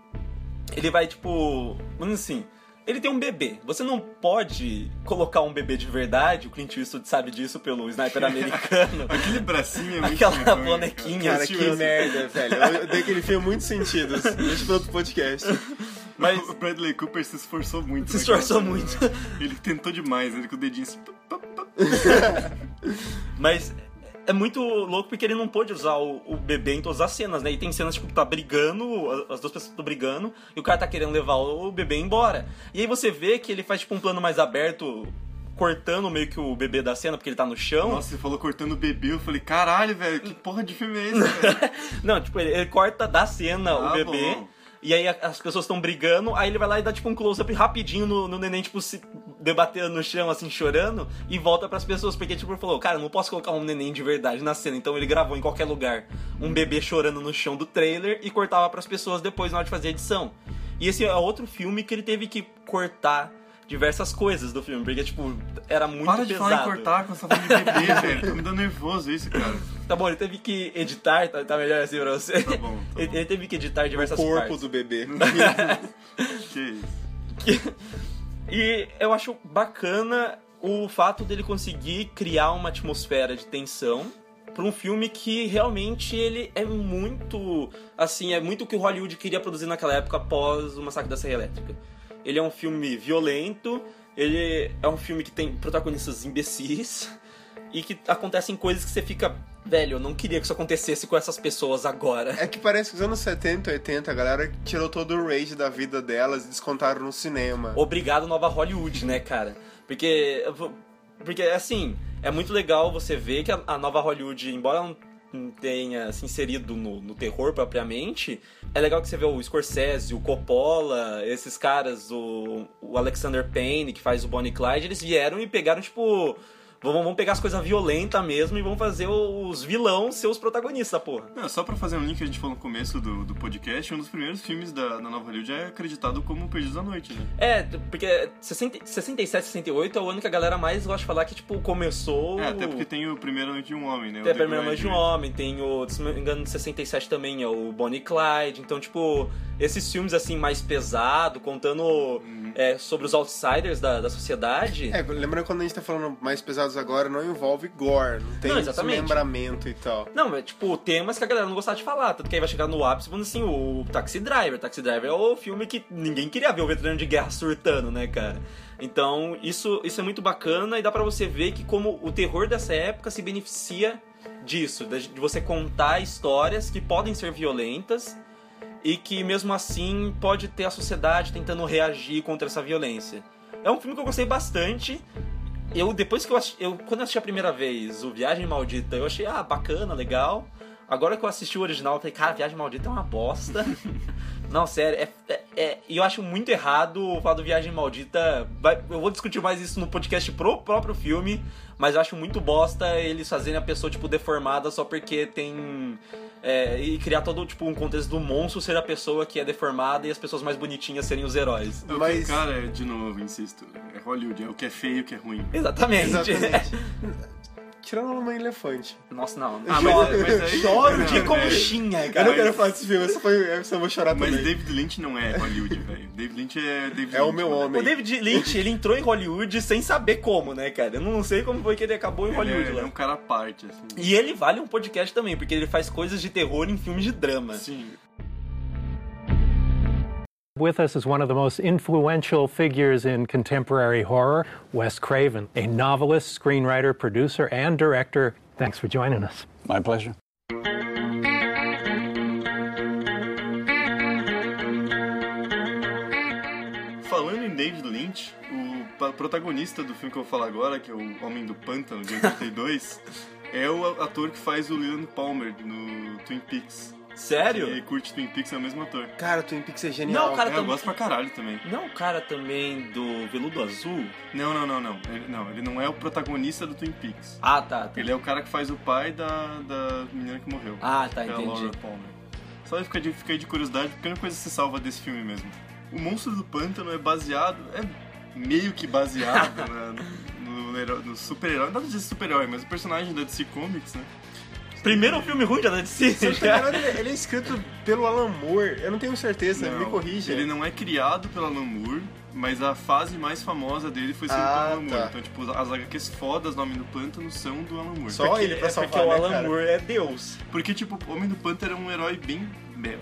Ele vai, tipo. Assim. Ele tem um bebê. Você não pode colocar um bebê de verdade, o Clint Eastwood sabe disso pelo sniper americano. Aquele bracinho é muito Aquela bonequinha. Cara, que merda, velho. Eu dei aquele filme muito sentido. Deixa pra outro podcast. Mas o Bradley Cooper se esforçou muito. Se esforçou muito. Ele tentou demais, ele com o dedinho assim. Mas é muito louco porque ele não pôde usar o, o, bebê em todas as cenas, né? E tem cenas tipo tá brigando, as duas pessoas estão brigando, e o cara tá querendo levar o bebê embora. E aí você vê que ele faz tipo um plano mais aberto, cortando meio que o bebê da cena, porque ele tá no chão. Nossa, você falou cortando o bebê, eu falei, caralho, velho, que porra de filme é esse, não, tipo, ele, ele, corta da cena ah, o bebê. Bom. E aí as pessoas estão brigando, aí ele vai lá e dá tipo um close-up rapidinho no, no neném, tipo, se debatendo no chão, assim, chorando, e volta para as pessoas, porque tipo, ele falou, cara, não posso colocar um neném de verdade na cena, então ele gravou em qualquer lugar um bebê chorando no chão do trailer e cortava para as pessoas depois na hora de fazer a edição. E esse é outro filme que ele teve que cortar diversas coisas do filme, porque, tipo, era muito Para pesado. de falar em cortar com essa falando de bebê, velho. Tá me dando nervoso isso, cara. Tá bom, ele teve que editar, tá, tá melhor assim pra você? Tá bom. Tá ele, bom. ele, teve que editar diversas o corpo partes. do bebê. que isso. Que... E eu acho bacana o fato dele conseguir criar uma atmosfera de tensão para um filme que realmente ele é muito assim é muito o que o Hollywood queria produzir naquela época após o massacre da Serra Elétrica. Ele é um filme violento, ele é um filme que tem protagonistas imbecis e que acontecem coisas que você fica, velho, eu não queria que isso acontecesse com essas pessoas agora. É que parece que nos anos 70, 80, a galera tirou todo o rage da vida delas e descontaram no cinema. Obrigado, Nova Hollywood, né, cara? Porque. Porque, assim, é muito legal você ver que a, Nova Hollywood, embora não tenha se inserido no, no, terror propriamente, é legal que você vê o Scorsese, o Coppola, esses caras, o, o Alexander Payne, que faz o Bonnie Clyde, eles vieram e pegaram, tipo, Vamos, vamos pegar as coisas violentas mesmo e vamos fazer os vilão ser os protagonistas, porra. Não, só pra fazer um link que a gente falou no começo do, do podcast, um dos primeiros filmes da, da Nova Hollywood é acreditado como Perdidos da Noite, né? É, porque 60, 67, 68 é o ano que a galera mais gosta de falar que, tipo, começou... É, até porque tem o Primeira Noite de um Homem, né? Tem a Primeira Noite de um Homem, tem o, se não me engano, 67 também é o Bonnie Clyde. Então, tipo, esses filmes, assim, mais pesado, contando uhum. é, sobre os outsiders da, da sociedade... É, lembrando quando a gente tá falando mais pesados agora, não envolve gore, não tem não, desmembramento e tal. Não, é tipo temas que a galera não gostava de falar, tanto que aí vai chegar no ápice falando assim, o Taxi Driver. Taxi Driver é o filme que ninguém queria ver o veterano de guerra surtando, né, cara? Então, isso, isso é muito bacana e dá para você ver que como o terror dessa época se beneficia disso, de você contar histórias que podem ser violentas e que mesmo assim pode ter a sociedade tentando reagir contra essa violência. É um filme que eu gostei bastante eu depois que eu, assisti, eu quando eu assisti a primeira vez o Viagem Maldita, eu achei, ah, bacana, legal. Agora que eu assisti o original, eu falei, cara, Viagem Maldita é uma bosta. Não, sério, é, é, é, e eu acho muito errado falar do Viagem Maldita. Vai, eu vou discutir mais isso no podcast pro próprio filme, mas eu acho muito bosta eles fazerem a pessoa, tipo, deformada só porque tem. É, e criar todo tipo um contexto do monstro ser a pessoa que é deformada e as pessoas mais bonitinhas serem os heróis. Mas, cara, de novo, insisto, é Hollywood, é o que é feio, o que é ruim. Exatamente. Exatamente. Tirando a Mamãe Elefante. Nossa, não. Ah, mas, mas aí, Choro de conchinha, cara. Eu não quero falar desse filme, essa, foi, essa eu vou chorar mas também. Mas David Lynch não é Hollywood, velho. David Lynch é David É Lynch, o meu homem. O David Lynch, ele entrou em Hollywood sem saber como, né, cara? Eu não sei como foi que ele acabou em ele Hollywood é, lá. é um cara à parte, assim. E ele vale um podcast também, porque ele faz coisas de terror em filmes de drama. Sim. With us is one of the most influential figures in contemporary horror, Wes Craven, a novelist, screenwriter, producer, and director. Thanks for joining us. My pleasure. Falando em David Lynch, o protagonista do filme que eu vou falar agora, que é o Homem do Pântano, de 82, é o ator que faz o Leland Palmer no Twin Peaks. Sério? E curte Twin Peaks é o mesmo ator. Cara, Twin Peaks é genial. Não, o cara é, tam... eu gosto pra caralho também. Não, o cara também do Veludo Azul? Não, não, não, não. Ele, não, ele não é o protagonista do Twin Peaks. Ah, tá. tá. Ele é o cara que faz o pai da, da menina que morreu. Ah, tá, que entendi. É a Laura Palmer. Só fica de, fica de curiosidade, porque a única coisa que se salva desse filme mesmo. O Monstro do Pântano é baseado... É meio que baseado na, no, no, no super-herói. Não dá pra dizer super-herói, mas o personagem da DC Comics, né? Primeiro filme ruim da DC. ele, ele é escrito pelo Alan Moore, eu não tenho certeza, não, me corrija. Ele não é criado pelo Alan Moore, mas a fase mais famosa dele foi escrita ah, pelo Alan Moore. Tá. Então, tipo, as HQs fodas Nome do Pântano são do Alan Moore. Só porque, ele pra é salvar, porque o né, Alan cara? Moore é Deus. Porque, tipo, o Homem do Pântano era um herói bem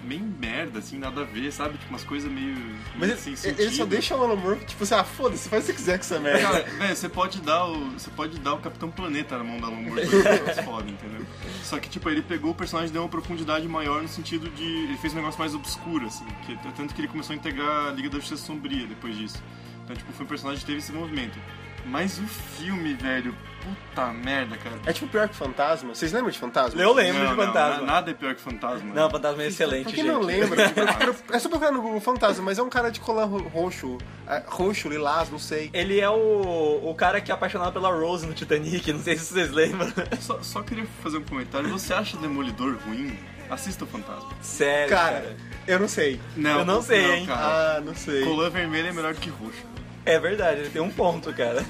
bem merda, assim, nada a ver, sabe? Tipo, umas coisas meio. Mas meio ele, ele só deixa o Alan Moore, tipo assim, ah, foda-se, faz o que você quiser com essa merda. Cara, velho, você pode dar o. Você pode dar o Capitão Planeta na mão do Alan Moore pra foda, entendeu? Só que, tipo, ele pegou o personagem e deu uma profundidade maior no sentido de. Ele fez um negócio mais obscuro, assim. Que, tanto que ele começou a integrar a Liga da Justiça Sombria depois disso. Então, tipo, foi um personagem que teve esse movimento. Mas o filme, velho, puta merda, cara. É tipo pior que Fantasma. Vocês lembram de Fantasma? Eu lembro não, de não, Fantasma. nada é pior que Fantasma. Não, Fantasma é excelente, Pra quem gente. não lembra, é só procurar no Google Fantasma, mas é um cara de colar roxo. é, Roxo, lilás, não sei. Ele é o, o cara que é apaixonado pela Rose no Titanic, não sei se vocês lembram. Só, só queria fazer um comentário. Você acha Demolidor ruim? Assista o Fantasma. Sério, Cara, eu não sei. Não, Eu não sei, hein? Cara. Ah, não sei. Colã vermelho é melhor que roxo. É verdade, ele tem um ponto, cara.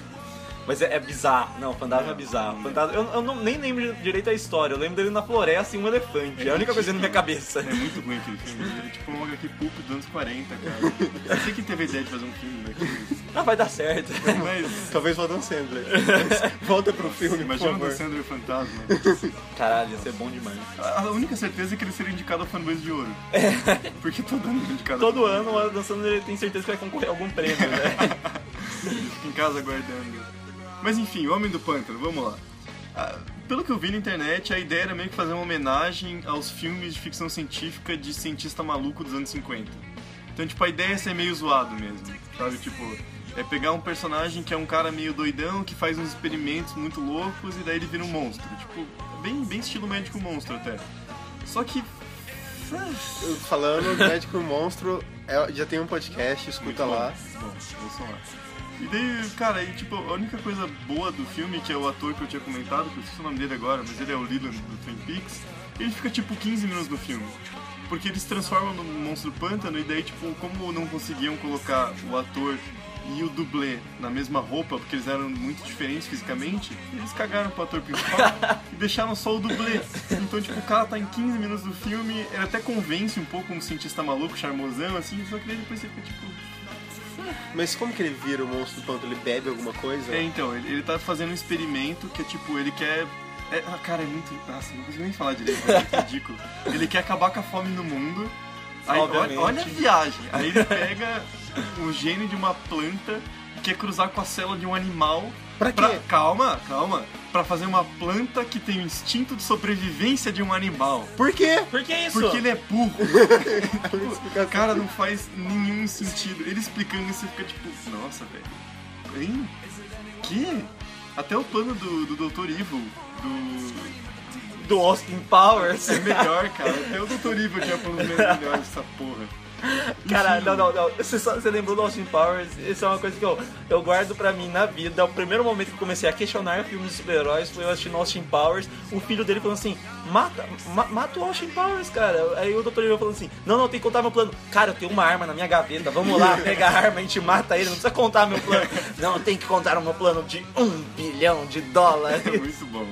Mas é, é bizarro. Não, Fantasma é bizarro. Fantasma, eu, eu não, nem lembro direito a história. Eu lembro dele na floresta e um elefante. É a única coisa na minha cabeça. É muito ruim aquele filme. Ele é tipo um HQ pulp dos anos 40, cara. Eu sei que teve a ideia de fazer um filme daquele. Ah, vai dar certo. Mas. Talvez o Adam Sandler. Volta pro filme, Imagina por o e o Fantasma. Caralho, ia ser bom demais. A única certeza é que ele seria indicado ao Fanboys de Ouro. Porque todo ano ele é indicado. Todo ano o Adam Sandler tem certeza que vai concorrer a algum prêmio, né? Ele fica em casa aguardando. Mas enfim, Homem do Pântano, vamos lá. Ah, pelo que eu vi na internet, a ideia era meio que fazer uma homenagem aos filmes de ficção científica de cientista maluco dos anos 50. Então, tipo, a ideia é ser meio zoado mesmo, sabe? Tipo, é pegar um personagem que é um cara meio doidão, que faz uns experimentos muito loucos e daí ele vira um monstro. Tipo, bem, bem estilo médico monstro até. Só que. Falando do Médico Monstro, é- já tem um podcast, escuta lá. Bom, ouçam lá. E daí, cara, e, tipo, a única coisa boa do filme, que é o ator que eu tinha comentado, que eu esqueci o nome dele agora, mas ele é o Leland do Twin Peaks, ele fica tipo 15 minutos no filme. Porque eles transformam no monstro pântano e daí, tipo, como não conseguiam colocar o ator e o dublê na mesma roupa, porque eles eram muito diferentes fisicamente, eles cagaram pro ator principal e deixaram só o dublê. Então, tipo, o cara tá em 15 minutos do filme, ele até convence um pouco um cientista maluco, charmosão, assim, só que daí depois você fica tipo. Mas como que ele vira o monstro do pântano? Ele bebe alguma coisa? É, então, ele, ele tá fazendo um experimento que é tipo, ele quer. É, ah, cara, é muito. Nossa, não consigo nem falar direito, é muito ridículo. Ele quer acabar com a fome no mundo. Aí, olha, olha a viagem. Aí ele pega o gene de uma planta e quer cruzar com a célula de um animal. Pra quê? calma, calma. Pra fazer uma planta que tem o instinto de sobrevivência de um animal. Por quê? Por que isso? Porque ele é burro. Cara, não faz nenhum sentido. Ele explicando isso, fica tipo, nossa, velho. Hein? Que? Até o plano do, do Dr. Evil, do. Do Austin Powers. É melhor, cara. Até o Dr. Evil tinha planos melhores dessa porra. Cara, não, não, não. Você, só- você lembrou do Austin Powers? Isso é uma coisa que eu, eu guardo pra mim na vida. O primeiro momento que eu comecei a questionar filmes de super-heróis foi eu assistindo Austin Powers. O filho dele falando assim: mata, ma- mata o Austin Powers, cara. Aí o Dr. Evil falando assim: não, não, tem que contar meu plano. Cara, eu tenho uma arma na minha gaveta. Vamos lá, pega a arma, a gente mata ele. Não precisa contar meu plano. Não, tem que contar o meu plano de um bilhão de dólares. É muito bom.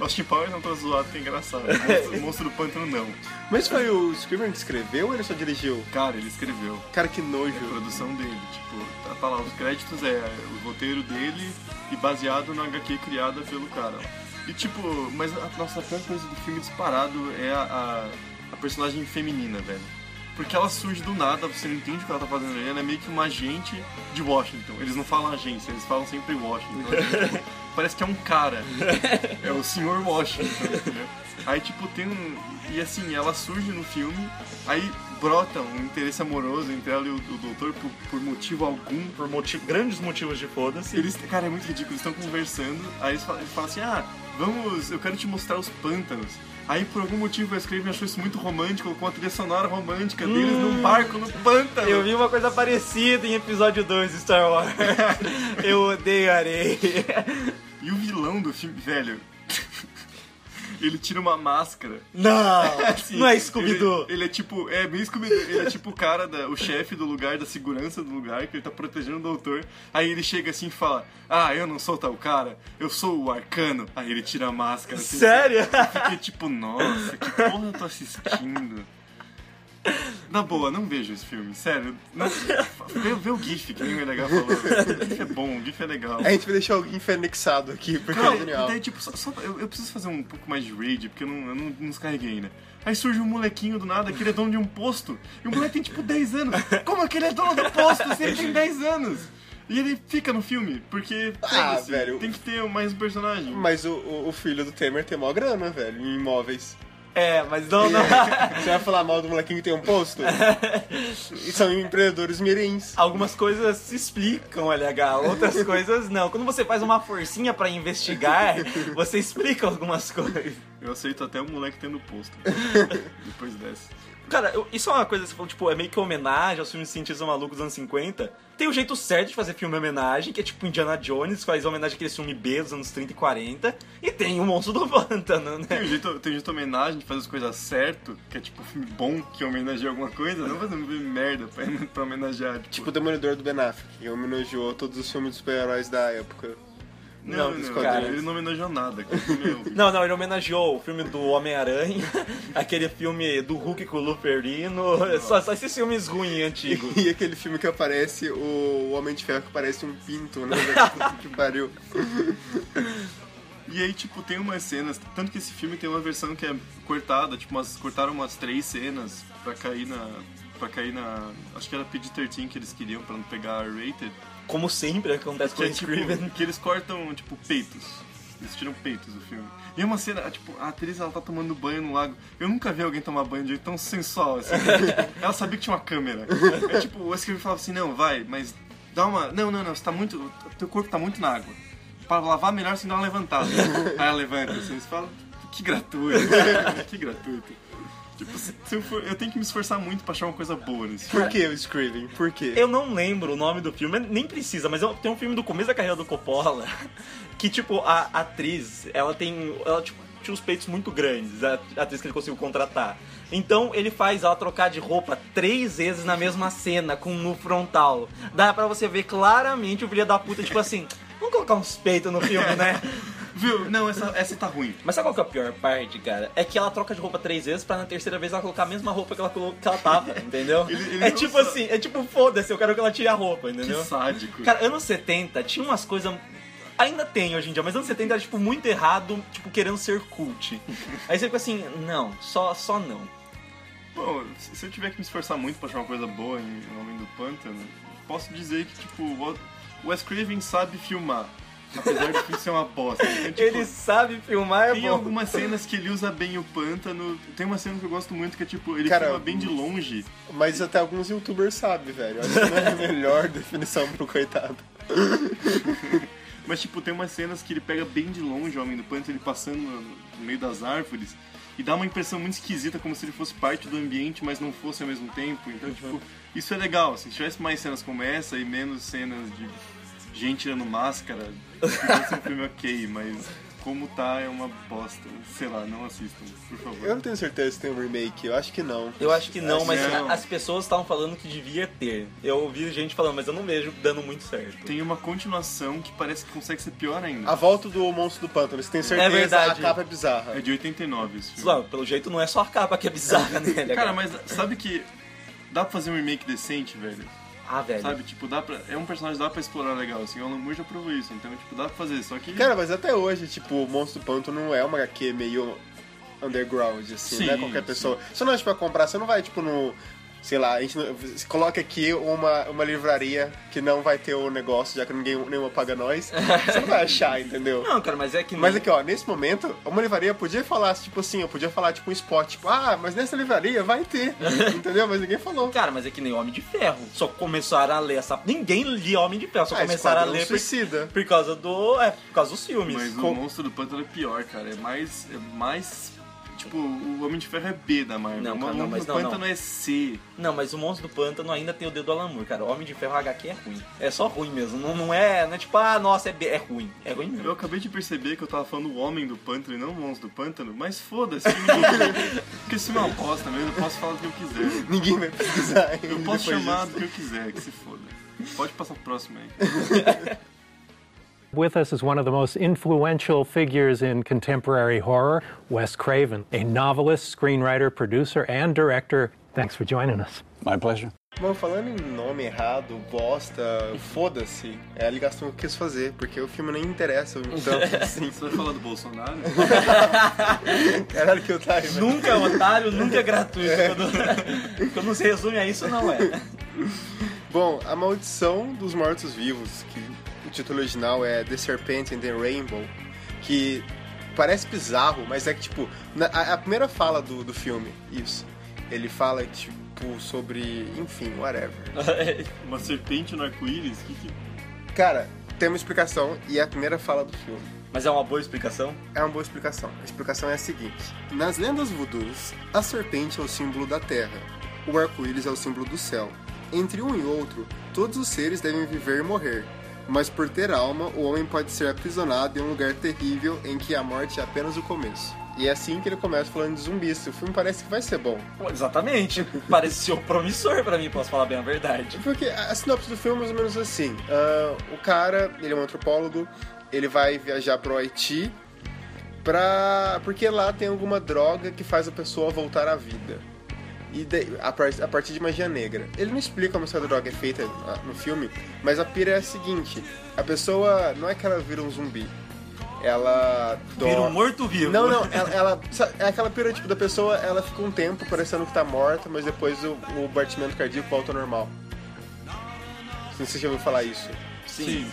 Austin Powers não tá zoado, que é engraçado. O monstro, do pântano não. Mas foi o Spielberg que escreveu ou ele só dirigiu? Cara, ele escreveu. Cara, que nojo. A produção dele, tipo, tá, tá lá, os créditos é o roteiro dele e baseado na HQ criada pelo cara. E tipo, mas a nossa a pior coisa do filme disparado é a, a, a personagem feminina, velho. Porque ela surge do nada, você não entende o que ela tá fazendo ali, ela é meio que uma agente de Washington. Eles não falam agência, eles falam sempre Washington. Então, tipo, parece que é um cara. É o senhor Washington, entendeu? Aí tipo tem um. E assim, ela surge no filme, aí brota um interesse amoroso entre ela e o, o doutor por, por motivo algum. Por motivo, grandes motivos de foda-se. Eles, cara, é muito ridículo, eles estão conversando, aí eles falam, eles falam assim, ah, vamos, eu quero te mostrar os pântanos. Aí por algum motivo a Scraven achou isso muito romântico, colocou uma trilha sonora romântica deles num barco no pântano. Eu vi uma coisa parecida em episódio 2 de Star Wars. Eu odeio areia. E o vilão do filme, velho, ele tira uma máscara. Não! Assim, não é Scooby-Doo. Ele, ele é tipo, é bem Scooby-Doo. Ele é tipo o cara, da, o chefe do lugar, da segurança do lugar, que ele tá protegendo o doutor. Aí ele chega assim e fala: Ah, eu não sou tal cara, eu sou o arcano. Aí ele tira a máscara. Assim, Sério? Eu fiquei tipo, nossa, que porra eu tô assistindo? Na boa, não vejo esse filme, sério. Não, vê, vê o GIF, que nem o LH falou. O GIF é bom, o GIF é legal. A gente vai deixar alguém anexado aqui, porque Cara, é genial. daí, tipo, só, só- eu, eu preciso fazer um pouco mais de raid, porque eu não, eu não, não descarreguei ainda. Aí surge um molequinho do nada, que ele é dono de um posto, e o moleque tem tipo 10 anos. Como que ele é dono do posto se ele tem 10 anos? E ele fica no filme, porque Ah, velho. tem que ter mais um personagem. Mas o, o, o filho do Temer tem mó grana, velho, em imóveis. É, mas não, não. Você vai falar mal do molequinho que tem um posto? e são empreendedores mirins. Algumas coisas se explicam, LH, outras coisas não. Quando você faz uma forcinha pra investigar, você explica algumas coisas. Eu aceito até o moleque tendo posto. Depois dessa. Cara, eu- isso é uma coisa que você falou, tipo, é meio que homenagem aos filmes de cientistas malucos dos anos 50. Tem o jeito certo de fazer filme homenagem, que é tipo Indiana Jones, que faz homenagem àqueles filmes B dos anos 30 e 40. E tem o Monstro do Pântano, Tem um né? jeito, tem um jeito homenagem de fazer as coisas certo, que é tipo um filme bom que homenageia alguma coisa, não fazer um filme merda pra, pra homenagear. Tipo, Tipo o Demolidor do Ben Affleck, que homenageou todos os filmes de super-heróis da época. Não, não, não, dos ele- não homenageou nada. É. Não, não, ele homenageou o filme do Homem-Aranha, aquele filme do Hulk com o Luperino, só, só esses filmes ruins antigos. E aquele filme que aparece o Homem de Ferro que parece um pinto, né? Que pariu. E aí, tipo, tem umas cenas, tanto que esse filme tem uma versão que é cortada, tipo, umas, cortaram umas três cenas pra cair na. pra cair na. Acho que era PG-13 que eles queriam pra não pegar a rated. Como sempre acontece com é, tipo, que eles cortam, tipo, peitos. Eles tiram peitos do filme. E é uma cena, tipo, a atriz ela tá tomando banho no lago. Eu nunca vi alguém tomar banho de jeito tão sensual assim. ela sabia que tinha uma câmera. É tipo, o escrever falava assim, não, vai, mas dá uma. Não, não, não, você tá muito. Teu corpo tá muito na água. Pra lavar melhor você dá uma levantada. Aí ela levanta, assim, você fala, que gratuito. que gratuito. Tipo, se eu, for, eu tenho que me esforçar muito pra achar uma coisa boa nesse Por que o Scriven? Por quê? Eu não lembro o nome do filme, nem precisa, mas tem um filme do começo da carreira do Coppola que, tipo, a atriz, ela tem. Ela, tipo, tinha os peitos muito grandes, a atriz que ele conseguiu contratar. Então ele faz ela trocar de roupa três vezes na mesma cena, com no frontal. Dá pra você ver claramente o filho da puta, tipo assim, vamos colocar uns peitos no filme, né? Viu? Não, essa, essa tá ruim. Mas sabe qual que é a pior parte, cara? É que ela troca de roupa três vezes pra na terceira vez ela colocar a mesma roupa que ela, que ela tava, entendeu? Ele- ele é não tipo sabe. assim, é tipo, foda-se, eu quero que ela tire a roupa, entendeu? Que sádico. Cara, anos 70 tinha umas coisas. Ainda tem hoje em dia, mas anos 70 era tipo muito errado, tipo, querendo ser cult. Aí você fica assim, não, só, só não. Bom, se se eu tiver que me esforçar muito pra achar uma coisa boa em Homem do Pântano, posso dizer que, tipo, o Wes Craven sabe filmar. Apesar do filme ser uma bosta. Então, tipo, Ele sabe filmar, é Tem bom. algumas cenas que ele usa bem o pântano. Tem uma cena que eu gosto muito que é tipo, ele Cara, filma bem de longe. Mas até alguns youtubers sabem, velho. Acho que não é a melhor definição pro coitado. Mas tipo, tem umas cenas que ele pega bem de longe o Homem do Pântano, ele passando no, meio das árvores. E dá uma impressão muito esquisita, como se ele fosse parte do ambiente, mas não fosse ao mesmo tempo. Então, tipo, isso é legal. assim, se tivesse mais cenas como essa e menos cenas de gente tirando máscara, um filme ok, mas como tá é uma bosta. Sei lá, não assistam, por favor. Eu não tenho certeza se tem um remake, eu acho que não. Eu acho que não, Acho mas que não. as pessoas estavam falando que devia ter. Eu ouvi gente falando, mas eu não vejo dando muito certo. Tem uma continuação que parece que consegue ser pior ainda. A volta do Monstro do Pântano, você tem certeza? É verdade. A capa é bizarra. É de 89 esse filme. Lá, pelo jeito não é só a capa que é bizarra nele. Cara, mas sabe que dá pra fazer um remake decente, velho? Ah, velho. Sabe, tipo, dá pra. É um personagem que dá pra explorar legal, assim, o Alan Moore já provou isso, então, tipo, dá pra fazer, só que. Cara, mas até hoje, tipo, o Monstro do Pântano não é uma HQ meio underground, assim, Sim, não é qualquer sim. pessoa. Você não é, tipo, pra comprar, você não vai, tipo, no... Sei lá, a gente coloca aqui uma, uma livraria que não vai ter o negócio, já que ninguém nenhuma paga nós. Você não vai achar, entendeu? Não, cara, mas é que Mas nem- aqui, ó, nesse momento, uma livraria podia falar, tipo assim, eu podia falar, tipo, um spot, tipo, ah, mas nessa livraria vai ter, entendeu? Mas ninguém falou. Cara, mas é que nem Homem de Ferro. Só começaram a ler essa. Ninguém lia Homem de Ferro, só Ah, começaram a ler por, Suicida. por causa do. É, por causa dos filmes. Mas Com- o monstro do pântano é pior, cara. É mais. É mais. Tipo, o Homem de Ferro é B da Marvel. Não, o cara, monstro não, mas do não, pântano não. é C. Não, mas o Monstro do Pântano ainda tem o dedo do Alan Moore, cara. O Homem de Ferro HQ é ruim. É só ruim mesmo. Não, não é, não é tipo, ah, nossa, é, B. é ruim. É ruim mesmo. Eu acabei de perceber que eu tava falando o Homem do Pântano e não o Monstro do Pântano, mas foda-se. Porque filme é uma bosta mesmo, eu posso falar do que eu quiser. Ninguém vai pesquisar ainda Eu posso chamar disso. do que eu quiser, que se foda. Pode passar pro próximo aí. With us is one of the most influential figures in contemporary horror, Wes Craven, a novelist, screenwriter, producer, and director. Thanks for joining us. My pleasure. Bom, falando em nome errado, bosta, foda-se, é a ligação que eu quis fazer, porque o filme nem interessa tanto assim. Você vai falar do Bolsonaro? Caralho, que otário, velho. Nunca é otário, nunca é gratuito. Quando, quando se resume a isso, não é. Bom, A Maldição dos Mortos-Vivos, que título original é The Serpent and the Rainbow, que parece bizarro, mas é que, tipo, na- a, a primeira fala do, do filme, isso, ele fala, tipo, sobre, enfim, whatever. Uma serpente no arco-íris? Que que... Cara, tem uma explicação e é a primeira fala do filme. Mas é uma boa explicação? É uma boa explicação. A explicação é a seguinte: nas lendas voodoos, a serpente é o símbolo da terra, o arco-íris é o símbolo do céu. Entre um e outro, todos os seres devem viver e morrer. Mas por ter alma, o homem pode ser aprisionado em um lugar terrível em que a morte é apenas o começo. E é assim que ele começa falando de zumbis. O filme parece que vai ser bom. Exatamente. Pareceu promissor pra mim, posso falar bem a verdade. Porque a sinopse do filme é mais ou menos assim. ah, o cara, ele é um antropólogo, ele vai viajar pro Haiti pra... porque lá tem alguma droga que faz a pessoa voltar à vida. E daí- a, a partir de magia negra. Ele não explica como essa droga é feita ah, no filme, mas a pira é a seguinte: a pessoa não é que ela vira um zumbi. Ela. Vira um morto-vivo. não, não, ela, ela- é aquela pira tipo da pessoa, ela fica um tempo parecendo que tá morta, mas depois o, o batimento cardíaco volta ao normal. Não sei se você já ouviu falar isso. Sim.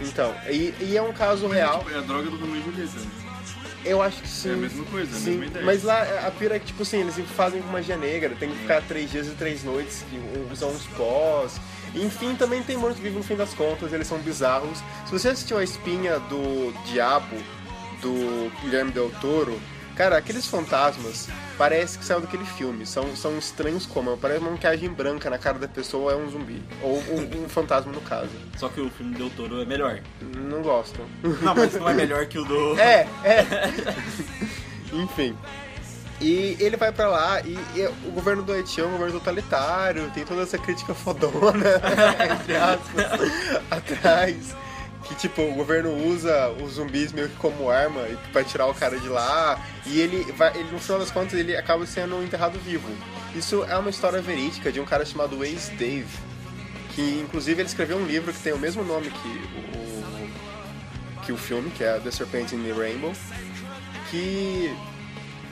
Então, e, e é um caso real. Tipo, é a droga do Romeo e Julieta. né? Eu acho que sim. É a mesma coisa, a sim. mesma ideia. Mas lá a pira é que, tipo assim, eles fazem com magia negra, tem que ficar três dias e três noites, que usam uns pós. Enfim, também tem morto-vivo no fim das contas, eles são bizarros. Se você assistiu a espinha do Diabo, do Guilherme Del Toro, Cara, aqueles fantasmas parece que saiu daquele filme. São, são estranhos como. Parece uma maquiagem branca na cara da pessoa é um zumbi. Ou um, um fantasma no caso. Só que o filme do Toro é melhor. Não gosto. Não, mas não é melhor que o do. É, é. Enfim. E ele vai pra lá e, e o governo do Haiti é um governo totalitário, tem toda essa crítica fodona, entre aspas, atrás. Que tipo, o governo usa os zumbis meio que como arma pra tirar o cara de lá. E ele vai. Ele, no final das contas, ele acaba sendo enterrado vivo. Isso é uma história verídica de um cara chamado Ace Dave. Que inclusive ele escreveu um livro que tem o mesmo nome que o, que o filme, que é The Serpent in the Rainbow. Que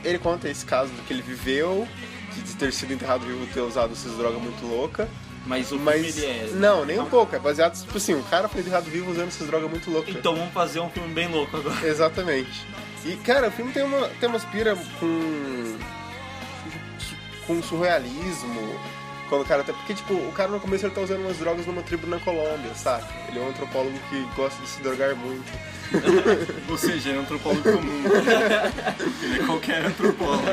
ele conta esse caso do que ele viveu, de ter sido enterrado vivo, ter usado essas drogas muito loucas. Mas o Mas. filme ele é. Não, nem um pouco. É baseado, tipo assim, o cara foi enterrado vivo usando essas drogas muito loucas. Então vamos fazer um filme bem louco agora. Exatamente. E, cara, o filme tem uma, tem umas pira com. com surrealismo. Quando o cara tá. Porque, tipo, o cara no começo ele tá usando umas drogas numa tribo na Colômbia, saca? Ele é um antropólogo que gosta de se drogar muito. Ou seja, é um antropólogo comum. Ele é qualquer antropólogo.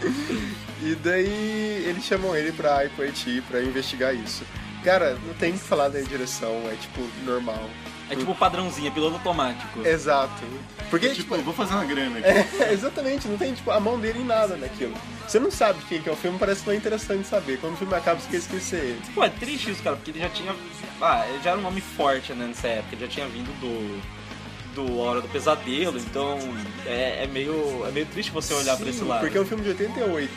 E daí eles chamam ele pra ir pro Haiti pra investigar isso. Cara, não tem o que falar da direção, é tipo normal. É tipo padrãozinho, é piloto automático. Exato. Porque, Tipo, eu vou fazer uma grana aqui. É, exatamente, não tem tipo, a mão dele em nada naquilo. Você não sabe quem que é o filme, parece que não é interessante saber. Quando o filme acaba, você quer esquecer ele. Pô, é triste isso, cara, porque ele já tinha. Ah, ele já era um nome forte, né, nessa época. Ele já tinha vindo do. Do Hora do Pesadelo, então é, é meio. É meio triste você olhar pra esse Sim, lado. Porque é um filme de 88.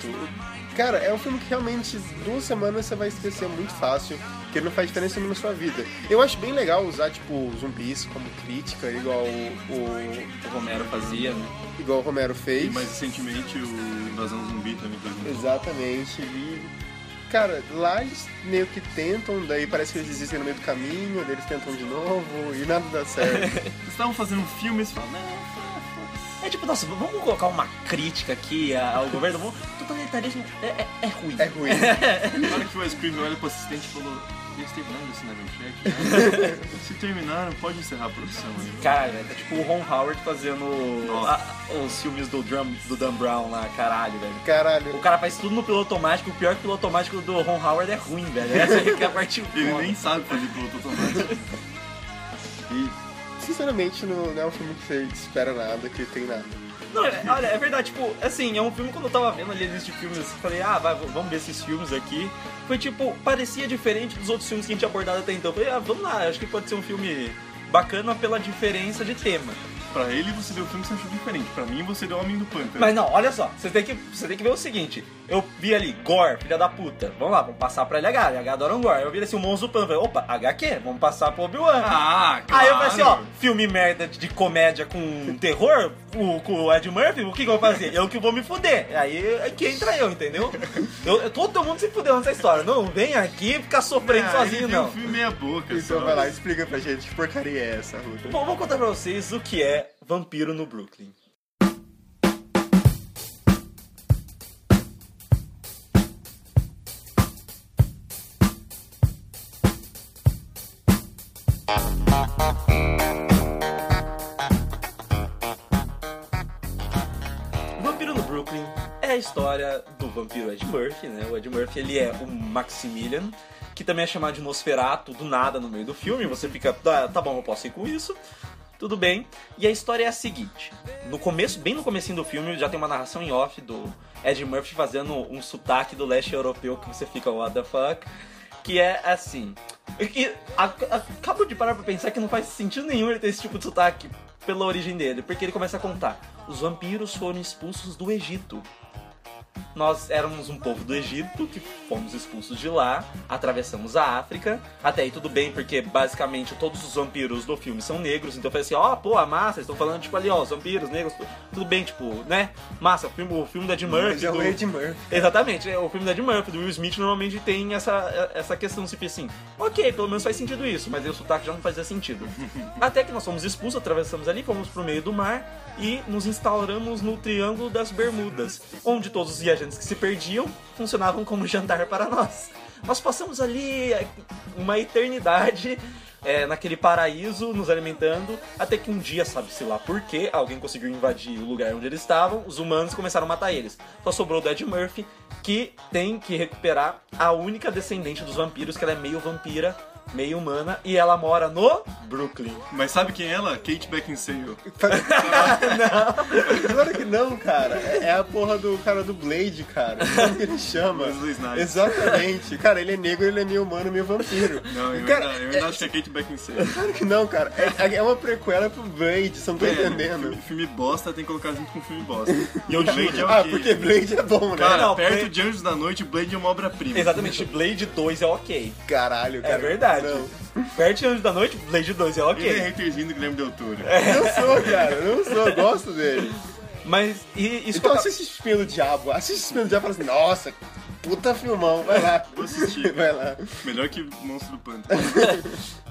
Cara, é um filme que realmente duas semanas você vai esquecer muito fácil, que ele não faz diferença nenhuma na sua vida. Eu acho bem legal usar, tipo, zumbis como crítica, igual o, o- o Romero fazia, né? igual o Romero E fez. mais recentemente o Invasão Zumbi também muito Exatamente. E, cara, lá eles meio que tentam, daí parece que eles desistem no meio do caminho, daí eles tentam de novo e nada dá certo. Estavam fazendo um filme e falaram, não, É tipo, nossa, vamos colocar uma crítica aqui ao governo. Vamos... Totalitarismo é, é, é ruim. é ruim. Na hora que o Craven olha pro assistente e falou, eles terminaram meu cheque? né?" Se terminaram, pode encerrar a produção aí. Cara, é tipo o Ron Howard fazendo a- os filmes do, Drum, do Dan Brown lá, caralho, velho. O Caralho. cara faz tudo no piloto automático, o pior que o piloto automático do Ron Howard é ruim, velho. Essa aí que é a parte Ele foda. nem sabe fazer piloto automático. E, sinceramente, não, não é um filme que você espera nada, que tem nada. Não, é- olha, é verdade, tipo, assim, é um filme quando eu tava vendo ali a lista de filmes, eu falei, ah, vai, vamos ver esses filmes aqui. Foi tipo, parecia diferente dos outros filmes que a gente abordado até então. Falei, ah, vamos lá, acho que pode ser um filme bacana pela diferença de tema. Pra ele, você deu o filme que você achou diferente. Pra mim, você deu Homem do Pântano. Mas não, olha só, você tem que, você tem que ver o seguinte. Eu vi ali, Gore, filha da puta. Vamos lá, vamos passar pra LH. LH adora um Gore. Eu vi assim, o do Pântano. Falei, opa, HQ, vamos passar pro Obi-Wan. Ah, claro. Aí eu falei assim, ó, filme merda de comédia com terror, o, com o Ed Murphy, o que, que eu vou fazer? Eu que vou me fuder. Aí aqui entra eu, entendeu? Eu, eu- todo mundo se fudeu nessa história. Não vem aqui ficar sofrendo Ah, sozinho, não. o filme meia boca, Então só. vai lá, explica pra gente que porcaria é essa, Ruta. Bom, vou contar pra vocês o que é Vampiro no Brooklyn. Vampiro no Brooklyn é a história do vampiro Ed Murphy, né? O Ed Murphy ele é o Maximilian, que também é chamado de Nosferatu do nada no meio do filme. Você fica, tá, tá bom, eu posso ir com isso. Tudo bem. E a história é a seguinte: no começo, bem no comecinho do filme, já tem uma narração em off do Ed Murphy fazendo um sotaque do leste europeu que você fica what the fuck. Que é assim. E, acabo de parar pra pensar que não faz sentido nenhum ele ter esse tipo de sotaque pela origem dele, porque ele começa a contar: os vampiros foram expulsos do Egito. Nós éramos um povo do Egito que fomos expulsos de lá, atravessamos a África. Até aí tudo bem, porque basicamente todos os vampiros do filme são negros. Então falei assim: ó, pô, a massa, eles estão falando tipo ali, ó, os vampiros negros. tu- Tudo bem, tipo, né? Massa, o filme, o filme da Ed Murphy. Mas é do- Ed Murphy. Exatamente, é, o filme da Ed Murphy, do Will Smith, normalmente tem essa, essa questão, tipo assim, ok, pelo menos faz sentido isso, mas aí o sotaque já não fazia sentido. Até que nós fomos expulsos, atravessamos ali, fomos pro meio do mar e nos instauramos no Triângulo das Bermudas, onde todos os viajantes que se perdiam funcionavam como jantar para nós. Nós passamos ali é, uma eternidade é, naquele paraíso, nos alimentando, até que um dia, sabe-se lá por quê, alguém conseguiu invadir o lugar onde eles estavam, os humanos começaram a matar eles. Só sobrou o Ed Murphy, que tem que recuperar a única descendente dos vampiros, que ela é meio vampira, meio humana, e ela mora no Brooklyn. Mas sabe quem é ela? Kate Beckinsale. Claro que não, cara. É é a porra do cara do Blade, cara. Como que ele chama? Wesley Snipes. Exatamente. Cara, ele é negro, ele é meio humano, meio vampiro. Não, eu, cara, ainda, eu ainda acho que é Kate Beckinsale. Claro que não, cara. É, é uma prequela pro Blade, você não tá entendendo. Filme, filme bosta tem que colocar junto com filme bosta. E o Blade é o Ah, quê? porque Blade é bom, né? Cara, Não, perto Blade- de Anjos da Noite, Blade é uma obra-prima. Exatamente, Blade 2 é ok. Caralho, cara. É verdade. Não. Perto de Anjos da Noite, Blade 2 é Ele é ok. haterzinho do Guilherme Del Toro. Não sou, cara. Não sou. Eu gosto dele. Mas e, isso Então eu- assiste do Diabo. Assiste Espinho do Diabo e fala assim, nossa, puta filmão. Vai lá. Vou assistir. Vai lá. Melhor que Monstro do Pântano.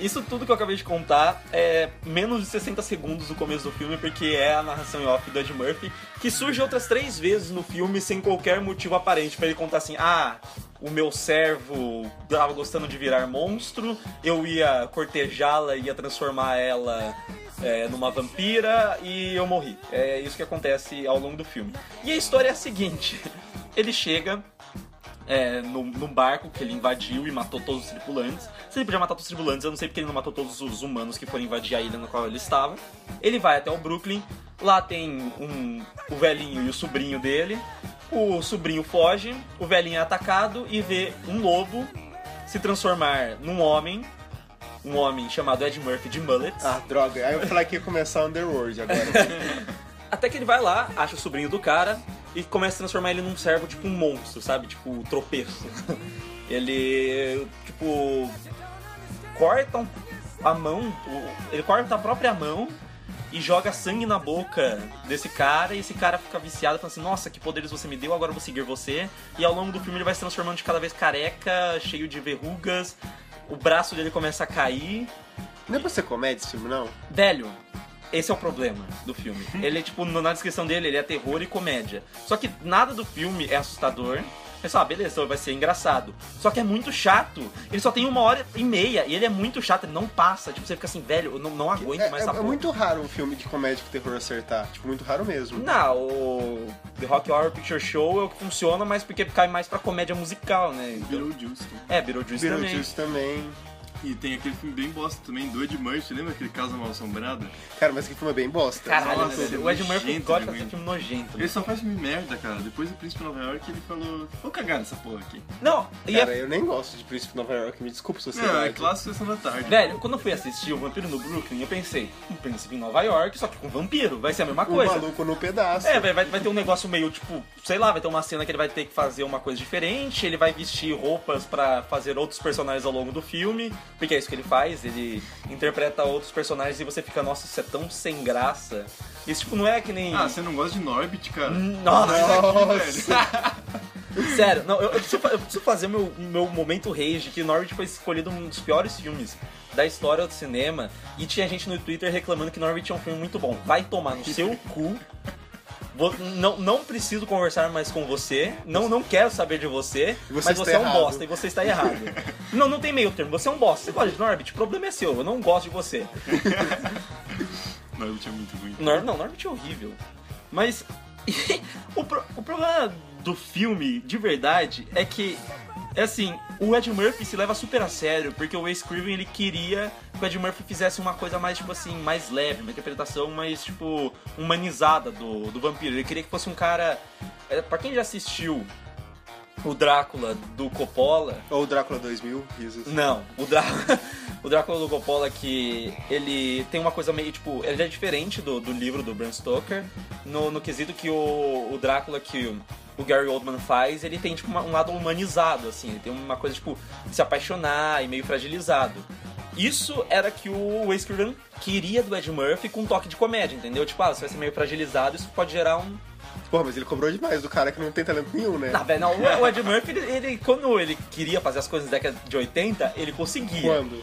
Isso tudo que eu acabei de contar é menos de 60 segundos do começo do filme, porque é a narração em off do Ed Murphy, que surge outras três vezes no filme sem qualquer motivo aparente pra ele contar assim: ah, o meu servo tava gostando de virar monstro, eu ia cortejá-la, ia transformar ela é, numa vampira e eu morri. É isso que acontece ao longo do filme. E a história é a seguinte: ele chega é, no, num barco que ele invadiu e matou todos os tripulantes. Se ele podia matar todos os tripulantes, eu não sei porque ele não matou todos os humanos que foram invadir a ilha na qual ele estava. Ele vai até o Brooklyn, lá tem um, o velhinho e o sobrinho dele. O sobrinho foge, o velhinho é atacado e vê um lobo se transformar num homem, um homem chamado Ed Murphy de mullet. Ah, droga. Aí eu falei que ia começar Underworld agora. Até que ele vai lá, acha o sobrinho do cara e começa a transformar ele num servo, tipo um monstro, sabe? Tipo, tropeço. ele, tipo, corta a mão, ele corta a própria mão e joga sangue na boca desse cara e esse cara fica viciado, falando assim, nossa, que poderes você me deu, agora eu vou seguir você. E ao longo do filme ele vai se transformando de cada vez careca, cheio de verrugas, o braço dele começa a cair, Não é pra ser comédia esse filme, não? Velho, esse é o problema do filme. Ele, tipo, na descrição dele, ele é terror e comédia. Só que nada do filme é assustador. É só, ah, beleza, vai ser engraçado. Só que é muito chato. Ele só tem uma hora e meia e ele é muito chato, ele não passa. Tipo, você fica assim, velho, eu não, não aguento É, mais é- essa é porra. muito raro um filme de comédia com terror acertar. Tipo, muito raro mesmo. Não, o The Rock Horror Picture Show é o que funciona, mas porque cai mais pra comédia musical, né? Então- Beetlejuice. É, Beetlejuice também. Beetlejuice também. E tem aquele filme bem bosta também, do Ed Murphy. Lembra aquele Casa Mal Assombrada? Cara, mas que filme é bem bosta. Caralho, Nossa, velho, é o Ed Murphy gosta de de fazer ruim. filme nojento. né? Ele só faz filme merda, cara. Depois do Príncipe de Nova York, ele falou: Vou cagar nessa porra aqui. Não, e é Cara, eu nem gosto de Príncipe de Nova York, me desculpa, sociedade. Não, é clássico Sessão da Tarde. Velho, quando eu fui assistir o Vampiro no Brooklyn, eu pensei, um príncipe em Nova York, só que com vampiro, vai ser a mesma Um coisa. maluco no pedaço. É, vai, vai, vai ter um negócio meio tipo, sei lá, vai ter uma cena que ele vai ter que fazer uma coisa diferente, ele vai vestir roupas pra fazer outros personagens ao longo do filme, porque é isso que ele faz, ele interpreta outros personagens e você fica, nossa, isso é tão sem graça. Isso, tipo, não é que nem. Ah, você não gosta de Norbit, cara? Nossa! Nossa. Sério, não, eu, eu preciso, eu preciso fazer o meu, meu momento rage, que Norbit foi escolhido um dos piores filmes da história do cinema, e tinha gente no Twitter reclamando que Norbit é um filme muito bom. Vai tomar no seu cu. Não, não preciso conversar mais com você, não, não quero saber de você, Você mas você é um errado. bosta e você está errado. não, não tem meio termo, você é um bosta. Você gosta de Norbit, o problema é seu, eu não gosto de você. Norbit é muito ruim. Nor não, Norbit é horrível. Mas o, pro- o problema do filme, de verdade, é que, é assim, o Ed Murphy se leva super a sério, porque o Wes Craven, ele queria que o Ed Murphy fizesse uma coisa mais, tipo assim, mais leve, uma interpretação mais, tipo, humanizada do, do vampiro. Ele queria que fosse um cara... É, pra quem já assistiu o Drácula do Coppola, Ou o Drácula 2000, risos. não, o Drácula, o Drácula do Coppola que ele tem uma coisa meio tipo, ele é diferente do, do livro do Bram Stoker no, no quesito que o, o Drácula que o, o Gary Oldman faz, ele tem tipo uma- um lado humanizado assim, ele tem uma coisa tipo de se apaixonar e meio fragilizado. Isso era que o Wes Craven queria do Ed Murphy com um toque de comédia, entendeu? Tipo, ah, você vai ser meio fragilizado, isso pode gerar um, Porra, mas ele cobrou demais do cara que não tem talento nenhum, né? não, velho, não, o- o Ed Murphy, ele, ele- quando ele queria fazer as coisas da década de 80, ele conseguia. Quando?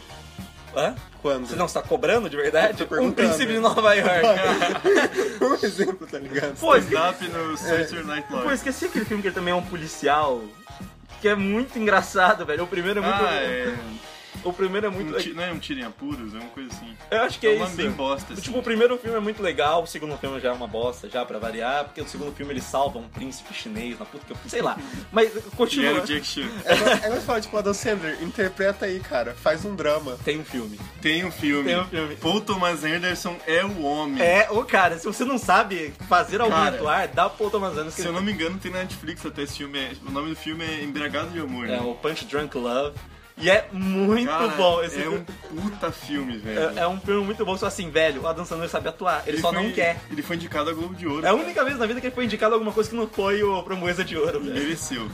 Hã? Quando? Você não está cobrando de verdade? Um príncipe de Nova York. um exemplo, tá ligado? Pô. Stand-up no Saturday Night Pô, Live. esqueci aquele filme que ele também é um policial. Que é muito engraçado, velho. O primeiro é muito. Ah, é... O primeiro é muito Um não é um tiro em apuros, é uma coisa assim. Eu acho que É é, uma isso. bem bosta, assim. Tipo, o primeiro filme é muito legal, o segundo filme já é uma bosta, já pra variar, porque o segundo filme ele salva um príncipe chinês na puta que eu. Sei lá. Mas E continua. era o Jack Chan. É é você falar, tipo, Adam Sandler, interpreta aí, cara, faz um drama. Tem um filme. Tem um filme. Tem um filme. Paul Thomas Anderson é o homem. É, ô cara, se você não sabe fazer alguém Cara, atuar, dá pro Paul Thomas Anderson. Se eu não me engano, tem na Netflix até esse filme. é- o nome do filme é Embriagado de Amor. É né? o Punch Drunk Love. E é muito Cara, bom esse é filme. um puta filme, velho. É, é um filme muito bom, só assim, velho, o Adam Sandler sabe atuar, ele, só foi- não quer. Ele foi indicado a Globo de Ouro. É a única vez na vida que ele foi indicado a alguma coisa que não foi o Promoesa de Ouro, velho. mereceu.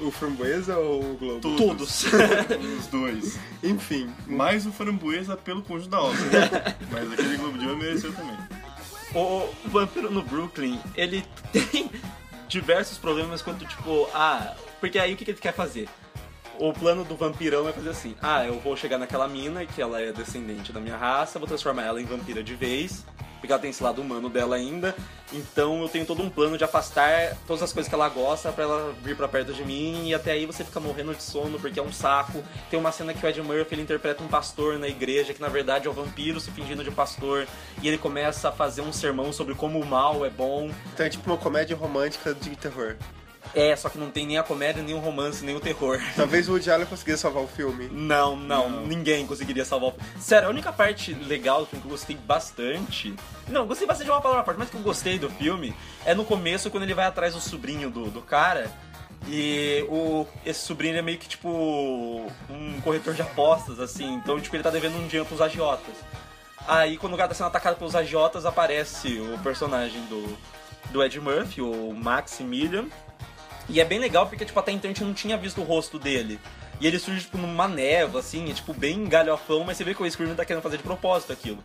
O Framboesa ou o Globo? Todos. Todos. Os dois. Enfim, Mais o Framboesa pelo cônjuge da obra. Mas aquele Globo de Ouro mereceu também. O, Vampiro no Brooklyn, ele tem diversos problemas quanto, tipo, ah, porque aí o que ele quer fazer? O plano do vampirão é fazer assim: ah, eu vou chegar naquela mina, que ela é descendente da minha raça, vou transformar ela em vampira de vez, porque ela tem esse lado humano dela ainda, então eu tenho todo um plano de afastar todas as coisas que ela gosta pra ela vir pra perto de mim, e até aí você fica morrendo de sono porque é um saco. Tem uma cena que o Ed Murphy ele interpreta um pastor na igreja, que na verdade é o vampiro se fingindo de pastor, e ele começa a fazer um sermão sobre como o mal é bom. então é tipo uma comédia romântica de terror. É, só que não tem nem a comédia, nem o romance, nem o terror. Talvez o Woody Allen conseguisse salvar o filme. Não, não, ninguém conseguiria salvar o filme. Sério, a única parte legal do filme que eu gostei bastante. Não, gostei bastante de uma palavra parte, mas que eu gostei do filme é no começo, quando ele vai atrás do sobrinho do, do cara. E o, esse sobrinho é meio que tipo um corretor de apostas, assim. Então, tipo, ele tá devendo um dinheiro pros agiotas. Aí, quando o cara tá sendo atacado pelos agiotas, aparece o personagem do, do Ed Murphy, o Maximilian. E é bem legal porque, tipo, até então a gente não tinha visto o rosto dele. E ele surge, tipo, numa névoa, assim, é, tipo, bem galhofão, mas você vê que o Screamer tá querendo fazer de propósito aquilo.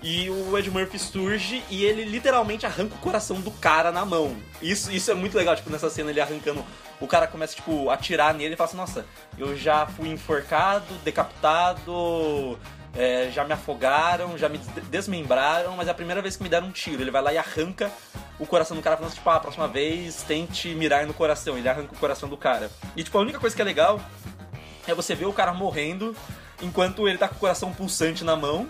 E o Ed Murphy surge e ele literalmente arranca o coração do cara na mão. Isso, isso é muito legal, tipo, nessa cena ele arrancando. O cara começa, tipo, a atirar nele e fala assim, nossa, eu já fui enforcado, decapitado, é, já me afogaram, já me des- desmembraram, mas é a primeira vez que me deram um tiro. Ele vai lá e arranca o coração do cara, falando assim, tipo, ah, a próxima vez tente mirar no coração. Ele arranca o coração do cara. E, tipo, a única coisa que é legal é você ver o cara morrendo enquanto ele tá com o coração pulsante na mão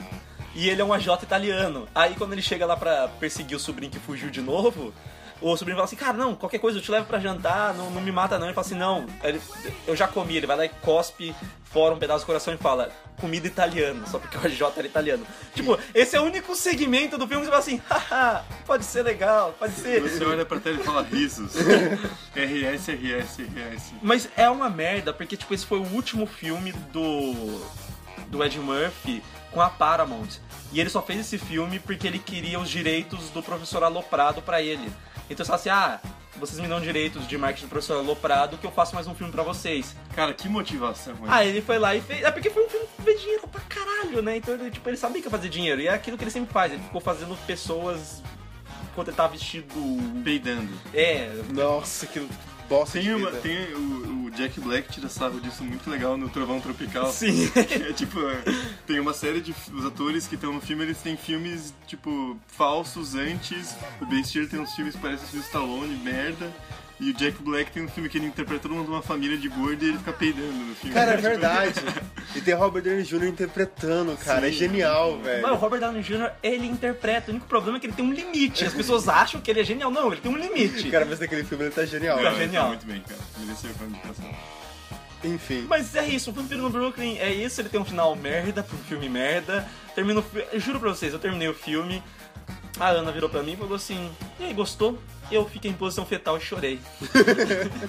e ele é um AJ italiano. Aí quando ele chega lá pra perseguir o sobrinho que fugiu de novo, o sobrinho fala assim, cara, não, qualquer coisa eu te levo pra jantar, não, não me mata não. Ele fala assim, não, ele- eu já comi. Ele vai lá e cospe fora um pedaço do coração e fala, comida italiana, só porque o AJ era italiano. Tipo, esse é o único segmento do filme que você fala assim, haha, pode ser legal, pode ser. Você olha pra tela e fala risos. RS, RS, RS. Mas é uma merda, porque tipo, esse foi o último filme do. do Ed Murphy com a Paramount. E ele só fez esse filme porque ele queria os direitos do professor Aloprado pra ele. Então você fala assim, ah, vocês me dão direitos de marketing do professor Aloprado que eu faço mais um filme pra vocês. Cara, que motivação, mano. Ah, ele foi lá e fez. É porque foi um filme que fez dinheiro pra caralho, né? Então ele, tipo, ele sabia que ia fazer dinheiro. E é aquilo que ele sempre faz. Ele ficou fazendo pessoas enquanto ele tava vestido. Peidando. É. Nossa, que bosta Tem, uma, tem o, o Jack Black tira sarro disso muito legal no Trovão Tropical. Sim. É tipo, tem uma série de os atores que estão no filme, eles têm filmes, tipo, falsos antes. O Ben Stiller tem uns filmes que parecem o Stallone, merda. E o Jack Black tem um filme que ele interpreta todo mundo de uma família de gordo e ele fica peidando no filme. Cara, é Tipo, verdade. E tem Robert Downey Jr. interpretando, cara. é Sim. genial, Mas o velho. Robert Downey Jr., ele interpreta. O único problema é que ele tem um limite. As pessoas acham que ele é genial. Não, ele tem um limite. Cara, mas naquele filme ele tá genial. Não, Tá ele genial. Tá muito bem, cara. Mereceu a indicação. Enfim. Mas é isso, o Vampiro no Brooklyn é isso, ele tem um final merda, pro filme merda. Termino, eu juro pra vocês, eu terminei o filme, a Ana virou pra mim e falou assim, e aí, gostou? Eu fiquei em posição fetal e chorei.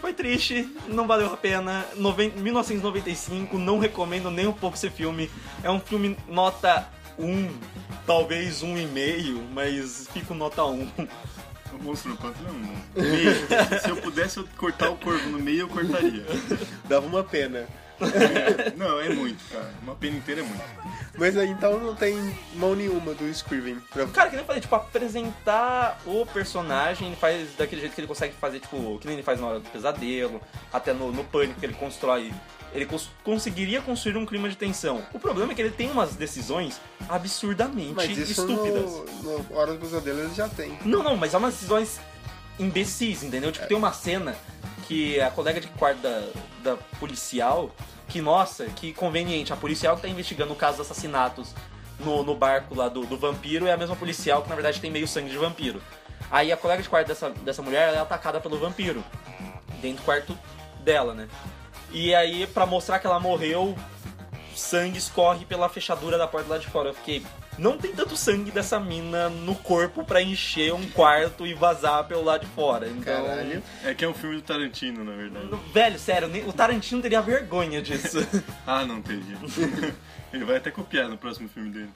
Foi triste, não valeu a pena. Noven- 1995, não recomendo nem um pouco esse filme. É um filme nota 1, talvez 1,5, mas fico nota 1. O monstro não. Meio. Se eu pudesse eu cortar o corvo no meio, eu cortaria. Dava uma pena. Não, é muito, cara. Uma pena inteira é muito. Mas aí então não tem mão nenhuma do Scriven. Pra... Cara, que nem eu falei, tipo, apresentar o personagem, ele faz daquele jeito que ele consegue fazer, tipo, que nem ele faz na hora do pesadelo, até no, no pânico que ele constrói. Ele cons- conseguiria construir um clima de tensão. O problema é que ele tem umas decisões absurdamente Mas isso estúpidas. no, no Hora do Pesadelo ele já tem. Não, não, mas é umas decisões imbecis, entendeu? Tipo, tem uma cena que a colega de quarto da, da policial, que, nossa, que conveniente, a policial que tá investigando o caso dos assassinatos no, no barco lá do, do vampiro é a mesma policial que na verdade tem meio sangue de vampiro. Aí a colega de quarto dessa, dessa mulher ela é atacada pelo vampiro. Dentro do quarto dela, né? E aí, pra mostrar que ela morreu, sangue escorre pela fechadura da porta lá de fora. Eu fiquei. Não tem tanto sangue dessa mina no corpo pra encher um quarto e vazar pelo lado de fora. Então. Caralho. É que é um filme do Tarantino, na verdade. Velho, sério, o Tarantino teria vergonha disso. Ah, não teria. Ele vai até copiar no próximo filme dele.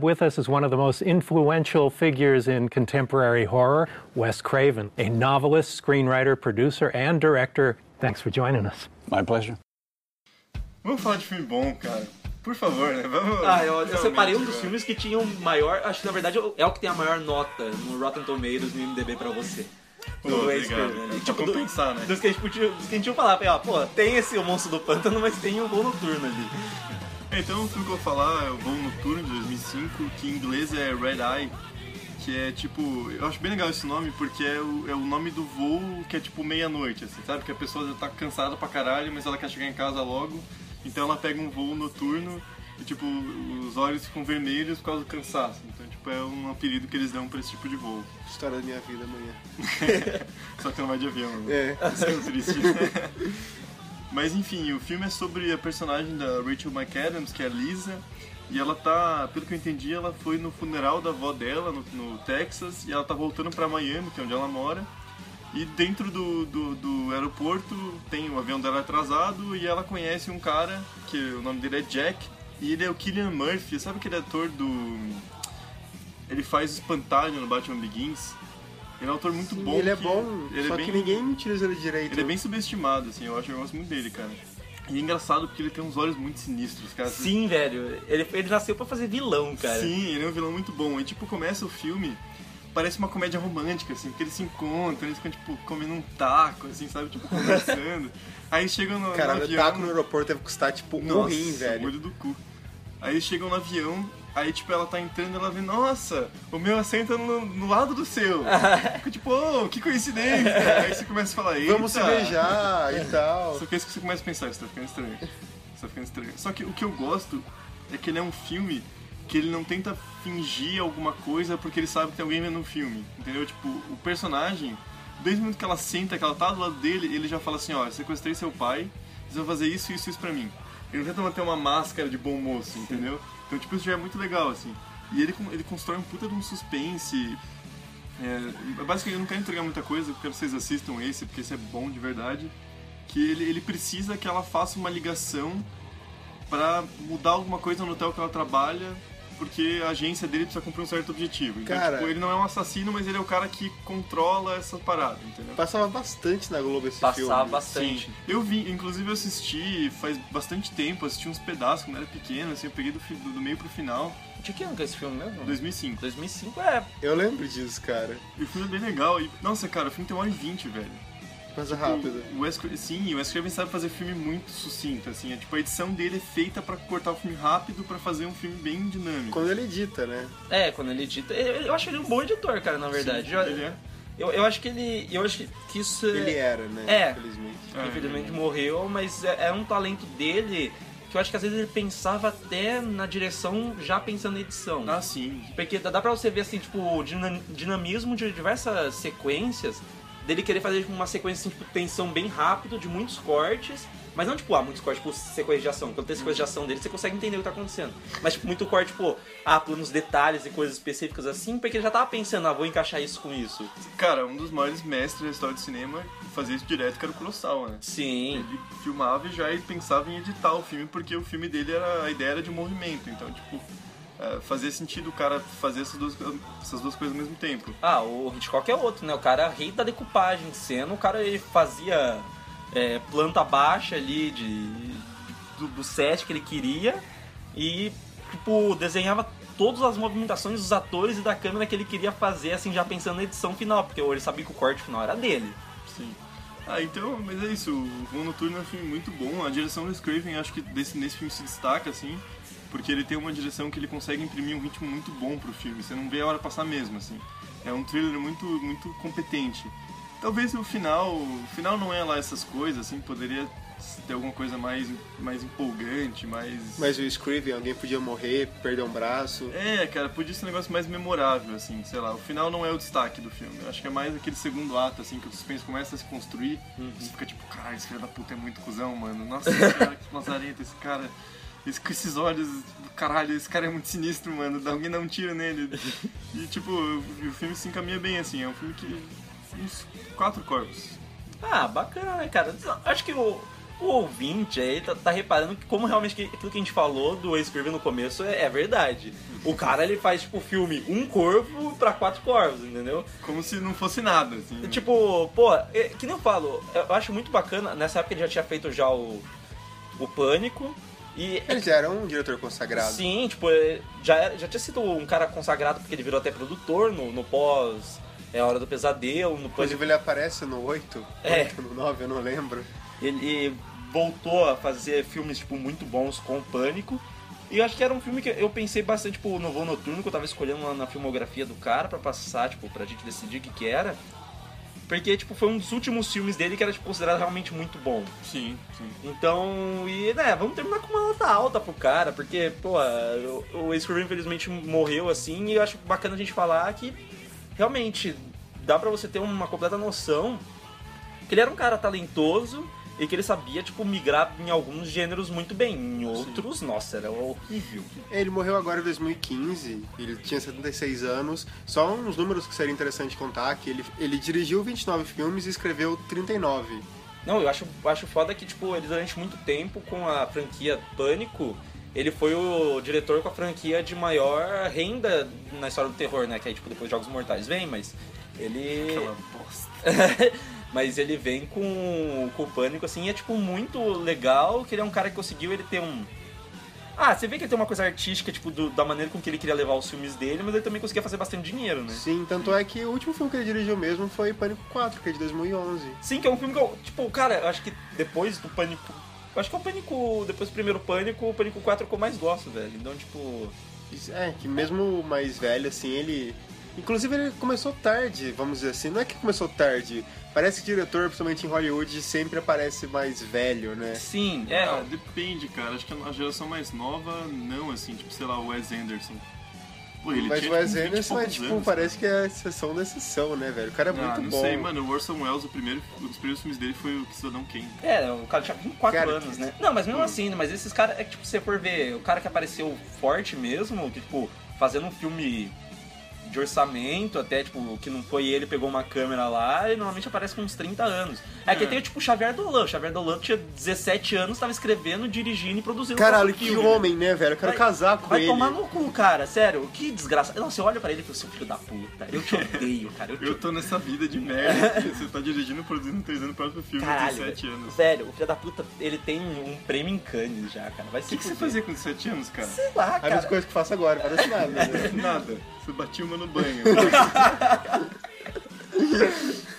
With us is one of the most influential figures in contemporary horror, Wes Craven, a novelist, screenwriter, producer, and director. Thanks for joining us. My pleasure. Vamos falar de filme bom, cara. Por favor, né? Vamos. ah, eu, eu separei um dos filmes que tinha um maior. Acho que na verdade é o que tem a maior nota no Rotten Tomatoes no MDB pra você. Pô, Do obrigado. Né? Tipo, do- compensar, né? Dos que a gente podia, dos que a gente ia falar, ó, pô, tem esse O Monstro do Pântano, mas tem o Voo Noturno ali. Então, o filme que eu vou falar é o Voo Noturno de 2005, que em inglês é Red Eye, que é tipo. Eu acho bem legal esse nome porque é o, é o nome do voo que é tipo meia-noite, assim, sabe? Que a pessoa já tá cansada pra caralho, mas ela quer chegar em casa logo, então ela pega um voo noturno e, tipo, os olhos ficam vermelhos por causa do cansaço. Então, tipo, é um apelido que eles dão pra esse tipo de voo. História da minha vida amanhã. Só que não vai de avião, né? É. Isso é triste. Mas enfim, o filme é sobre a personagem da Rachel McAdams, que é a Lisa, e ela tá, pelo que eu entendi, ela foi no funeral da avó dela no, no Texas e ela tá voltando pra Miami, que é onde ela mora. E dentro do, do, do aeroporto tem o avião dela atrasado e ela conhece um cara, que o nome dele é Jack, e ele é o Killian Murphy, sabe aquele ator do. Ele faz espantalho no Batman Begins. Ele é um ator muito Sim, bom. ele é bom, ele é só bem- que ninguém utiliza ele direito. ele é bem subestimado, assim, eu acho, eu gosto muito dele, cara. E é engraçado porque ele tem uns olhos muito sinistros, cara. Sim, velho. Ele, ele nasceu pra fazer vilão, cara. Sim, ele é um vilão muito bom. E tipo, começa o filme, parece uma comédia romântica, assim, porque eles se encontram, eles ficam, tipo, comendo um taco, assim, sabe, tipo, conversando. Aí chegam no, no Caralho, o avião... taco no aeroporto deve custar tipo um Nossa, rim, velho. olho do cu. Aí chegam no avião, aí tipo, ela tá entrando ela vê, nossa, o meu assento é no, no lado do seu. Fica tipo, oh, que coincidência. aí você começa a falar, Eita. Vamos se beijar e tal. Só que é isso que você começa a pensar, isso tá ficando estranho. Isso tá ficando estranho. Só que o que eu gosto é que ele é um filme que ele não tenta fingir alguma coisa porque ele sabe que tem alguém vendo o filme. Entendeu? Tipo, o personagem, desde o momento que ela senta, que ela tá do lado dele, ele já fala assim, ó, sequestrei seu pai, você vai fazer isso, isso, isso pra mim. Ele não tenta manter uma máscara de bom moço, entendeu? Então, tipo, isso já é muito legal, assim. E ele, ele constrói um puta de um suspense. É, basicamente, eu não quero entregar muita coisa, eu quero que vocês assistam esse, porque esse é bom de verdade. Que ele, ele precisa que ela faça uma ligação pra mudar alguma coisa no hotel que ela trabalha, porque a agência dele precisa cumprir um certo objetivo. Então, Cara- tipo, ele não é um assassino, mas ele é o cara que controla essa parada, entendeu? Passava bastante na Globo esse Passava filme. bastante. Sim. Eu vi, inclusive eu assisti faz bastante tempo, assisti uns pedaços quando era pequeno, assim, eu peguei do, do, do meio pro final, De que ano que é esse filme mesmo? 2005. 2005 é. Eu lembro disso, cara. E o filme é bem legal. E, nossa, cara, o filme tem uma hora e vinte, velho. Coisa rápida. O Wes, sim, o Wes Craven sabe fazer filme muito sucinto, assim. É, tipo, a edição dele é feita pra cortar o filme rápido pra fazer um filme bem dinâmico. Quando ele edita, né? É, quando ele edita. Eu, eu acho ele um bom editor, cara, na verdade. Sim, eu, ele é. eu, eu acho que ele. Eu acho que isso. é- Ele era, né? É. Infelizmente. É, Infelizmente é. morreu, mas é, é um talento dele que eu acho que às vezes ele pensava até na direção já pensando na edição. Ah, sim. Porque dá dá pra você ver, assim, tipo, o dina- dinamismo de diversas sequências, dele querer fazer tipo, uma sequência, assim, tipo, tensão bem rápido, de muitos cortes, mas não, tipo, ah, muitos cortes, tipo, sequência de ação. Quando tem sequência de ação dele, você consegue entender o que tá acontecendo. Mas, tipo, muito corte, tipo, ah, planos detalhes e coisas específicas assim, porque ele já tava pensando, ah, vou encaixar isso com isso. Cara, um dos maiores mestres da história do cinema fazia isso direto, que era o Kurosawa, né? Sim. Ele filmava e já pensava em editar o filme, porque o filme dele era. a ideia era de movimento. Então, tipo, fazia sentido o cara fazer essas duas, essas duas coisas ao mesmo tempo. Ah, o Hitchcock é outro, né? O cara é rei da decupagem de cena, o cara ele fazia é, planta baixa ali de, do, do set que ele queria e, tipo, desenhava todas as movimentações dos atores e da câmera que ele queria fazer, assim, já pensando na edição final, porque ele sabia que o corte final era dele. Sim. Ah, então, mas é isso. O Voo Noturno é um filme muito bom. A direção do Craven, acho que desse, nesse filme se destaca, assim, porque ele tem uma direção que ele consegue imprimir um ritmo muito bom pro filme. Você não vê a hora passar mesmo, assim. É um thriller muito, muito competente. Talvez o final, o final não é lá essas coisas, assim, poderia ter alguma coisa mais, mais empolgante, mais. Mas o Scriven, alguém podia morrer, perder um braço. É, cara, podia ser um negócio mais memorável, assim, sei lá. O final não é o destaque do filme. Eu acho que é mais aquele segundo ato, assim, que o suspense começa a se construir. Você fica tipo, caralho, esse filho da puta é muito cuzão, mano. Nossa senhora, que lazarento esse cara. Esse, com esses olhos, caralho, esse cara é muito sinistro, mano. Alguém dá um tiro nele. E, tipo, o filme se encaminha bem, assim. É um filme que. uns quatro corpos. Ah, bacana, né, cara? Acho que o, o ouvinte aí tá, tá reparando que como realmente que, aquilo que a gente falou do Craven no começo é, é verdade. O cara, ele faz, tipo, filme um corpo pra quatro corpos, entendeu? Como se não fosse nada, assim. Tipo, pô, é, que nem eu falo, eu acho muito bacana, nessa época ele já tinha feito já o, o Pânico, e Ele já era um diretor consagrado. Sim, tipo, é, já, era- já tinha sido um cara consagrado porque ele virou até produtor no, no pós É a Hora do Pesadelo, no Pânico. Inclusive ele aparece no 8, É. 8 no 9, eu não lembro. Ele voltou a fazer filmes, tipo, muito bons com o Pânico. E eu acho que era um filme que eu pensei bastante, tipo, no Voo Noturno, que eu tava escolhendo lá na filmografia do cara pra passar, tipo, pra gente decidir o que que era. Porque, tipo, foi um dos últimos filmes dele que era, tipo, considerado realmente muito bom. Sim, sim. Então, e, né, vamos terminar com uma nota alta pro cara, porque, pô, o, o Craven infelizmente morreu assim, e eu acho bacana a gente falar que realmente dá pra você ter uma completa noção que ele era um cara talentoso e que ele sabia, tipo, migrar em alguns gêneros muito bem. Em outros, nossa, era horrível. Ele morreu agora em 2015, ele tinha 76 anos. Só uns números que seria interessante contar, que ele, ele dirigiu 29 filmes e escreveu 39. Não, eu acho, acho foda que, tipo, ele durante muito tempo com a franquia Pânico, ele foi o diretor com a franquia de maior renda na história do terror, né? Que aí, tipo, depois Jogos Mortais vem, mas ele... Aquela bosta. mas ele vem com, com o Pânico, assim, e é, tipo, muito legal que ele é um cara que conseguiu ele ter um... Ah, você vê que ele tem uma coisa artística, tipo, do- da maneira com que ele queria levar os filmes dele, mas ele também conseguia fazer bastante dinheiro, né? Sim, tanto é que o último filme que ele dirigiu mesmo foi Pânico 4, que é de 2011. Sim, que é um filme que eu, tipo, cara, eu acho que depois do Pânico. Eu acho que é o Pânico. Depois do primeiro Pânico, o Pânico 4 é o que eu mais gosto, velho. Então, tipo. É, que mesmo mais velho, assim, ele. Inclusive ele começou tarde, vamos dizer assim. Não é que começou tarde. Parece que diretor, principalmente em Hollywood, sempre aparece mais velho, né? Sim, é. Ah, depende, cara. Acho que a geração mais nova, não, assim, tipo, sei lá, o Wes Anderson. Pô, ele Mas tinha, o Wes tipo, 20 Anderson é tipo, anos, parece que é a exceção da exceção, né, velho? O cara é Ah, muito não bom. sei, mano. O Orson Welles, o primeiro, um dos primeiros filmes dele foi o Cidadão Kane. É, o cara tinha 24 Cara, anos, que- né? Não, mas mesmo assim, mas esses caras, é que, tipo, se você for ver, o cara que apareceu forte mesmo, que, tipo, fazendo um filme de orçamento, até, tipo, que não foi ele, pegou uma câmera lá, ele normalmente aparece com uns 30 anos. É que tem, tipo, o Xavier Dolan. O Xavier Dolan tinha 17 anos, tava escrevendo, dirigindo e produzindo o Caralho, que filme. homem, né, velho? Eu quero Vai- casar com Vai ele. tomar no cu, cara, sério, que desgraça. Não, você olha pra ele e fala, seu filho da puta, eu te odeio, cara, eu te Eu tô nessa vida de merda. você tá dirigindo e produzindo, produzindo o próprio filme com Caralho, 17 velho. anos. Sério, o filho da puta, ele tem um prêmio em Cannes já, cara. Vai O se que, que você fazia com 17 anos, cara? Sei lá, Aí as cara. coisas que eu faço agora, parece nada, né? Nada. Você batia uma no banho.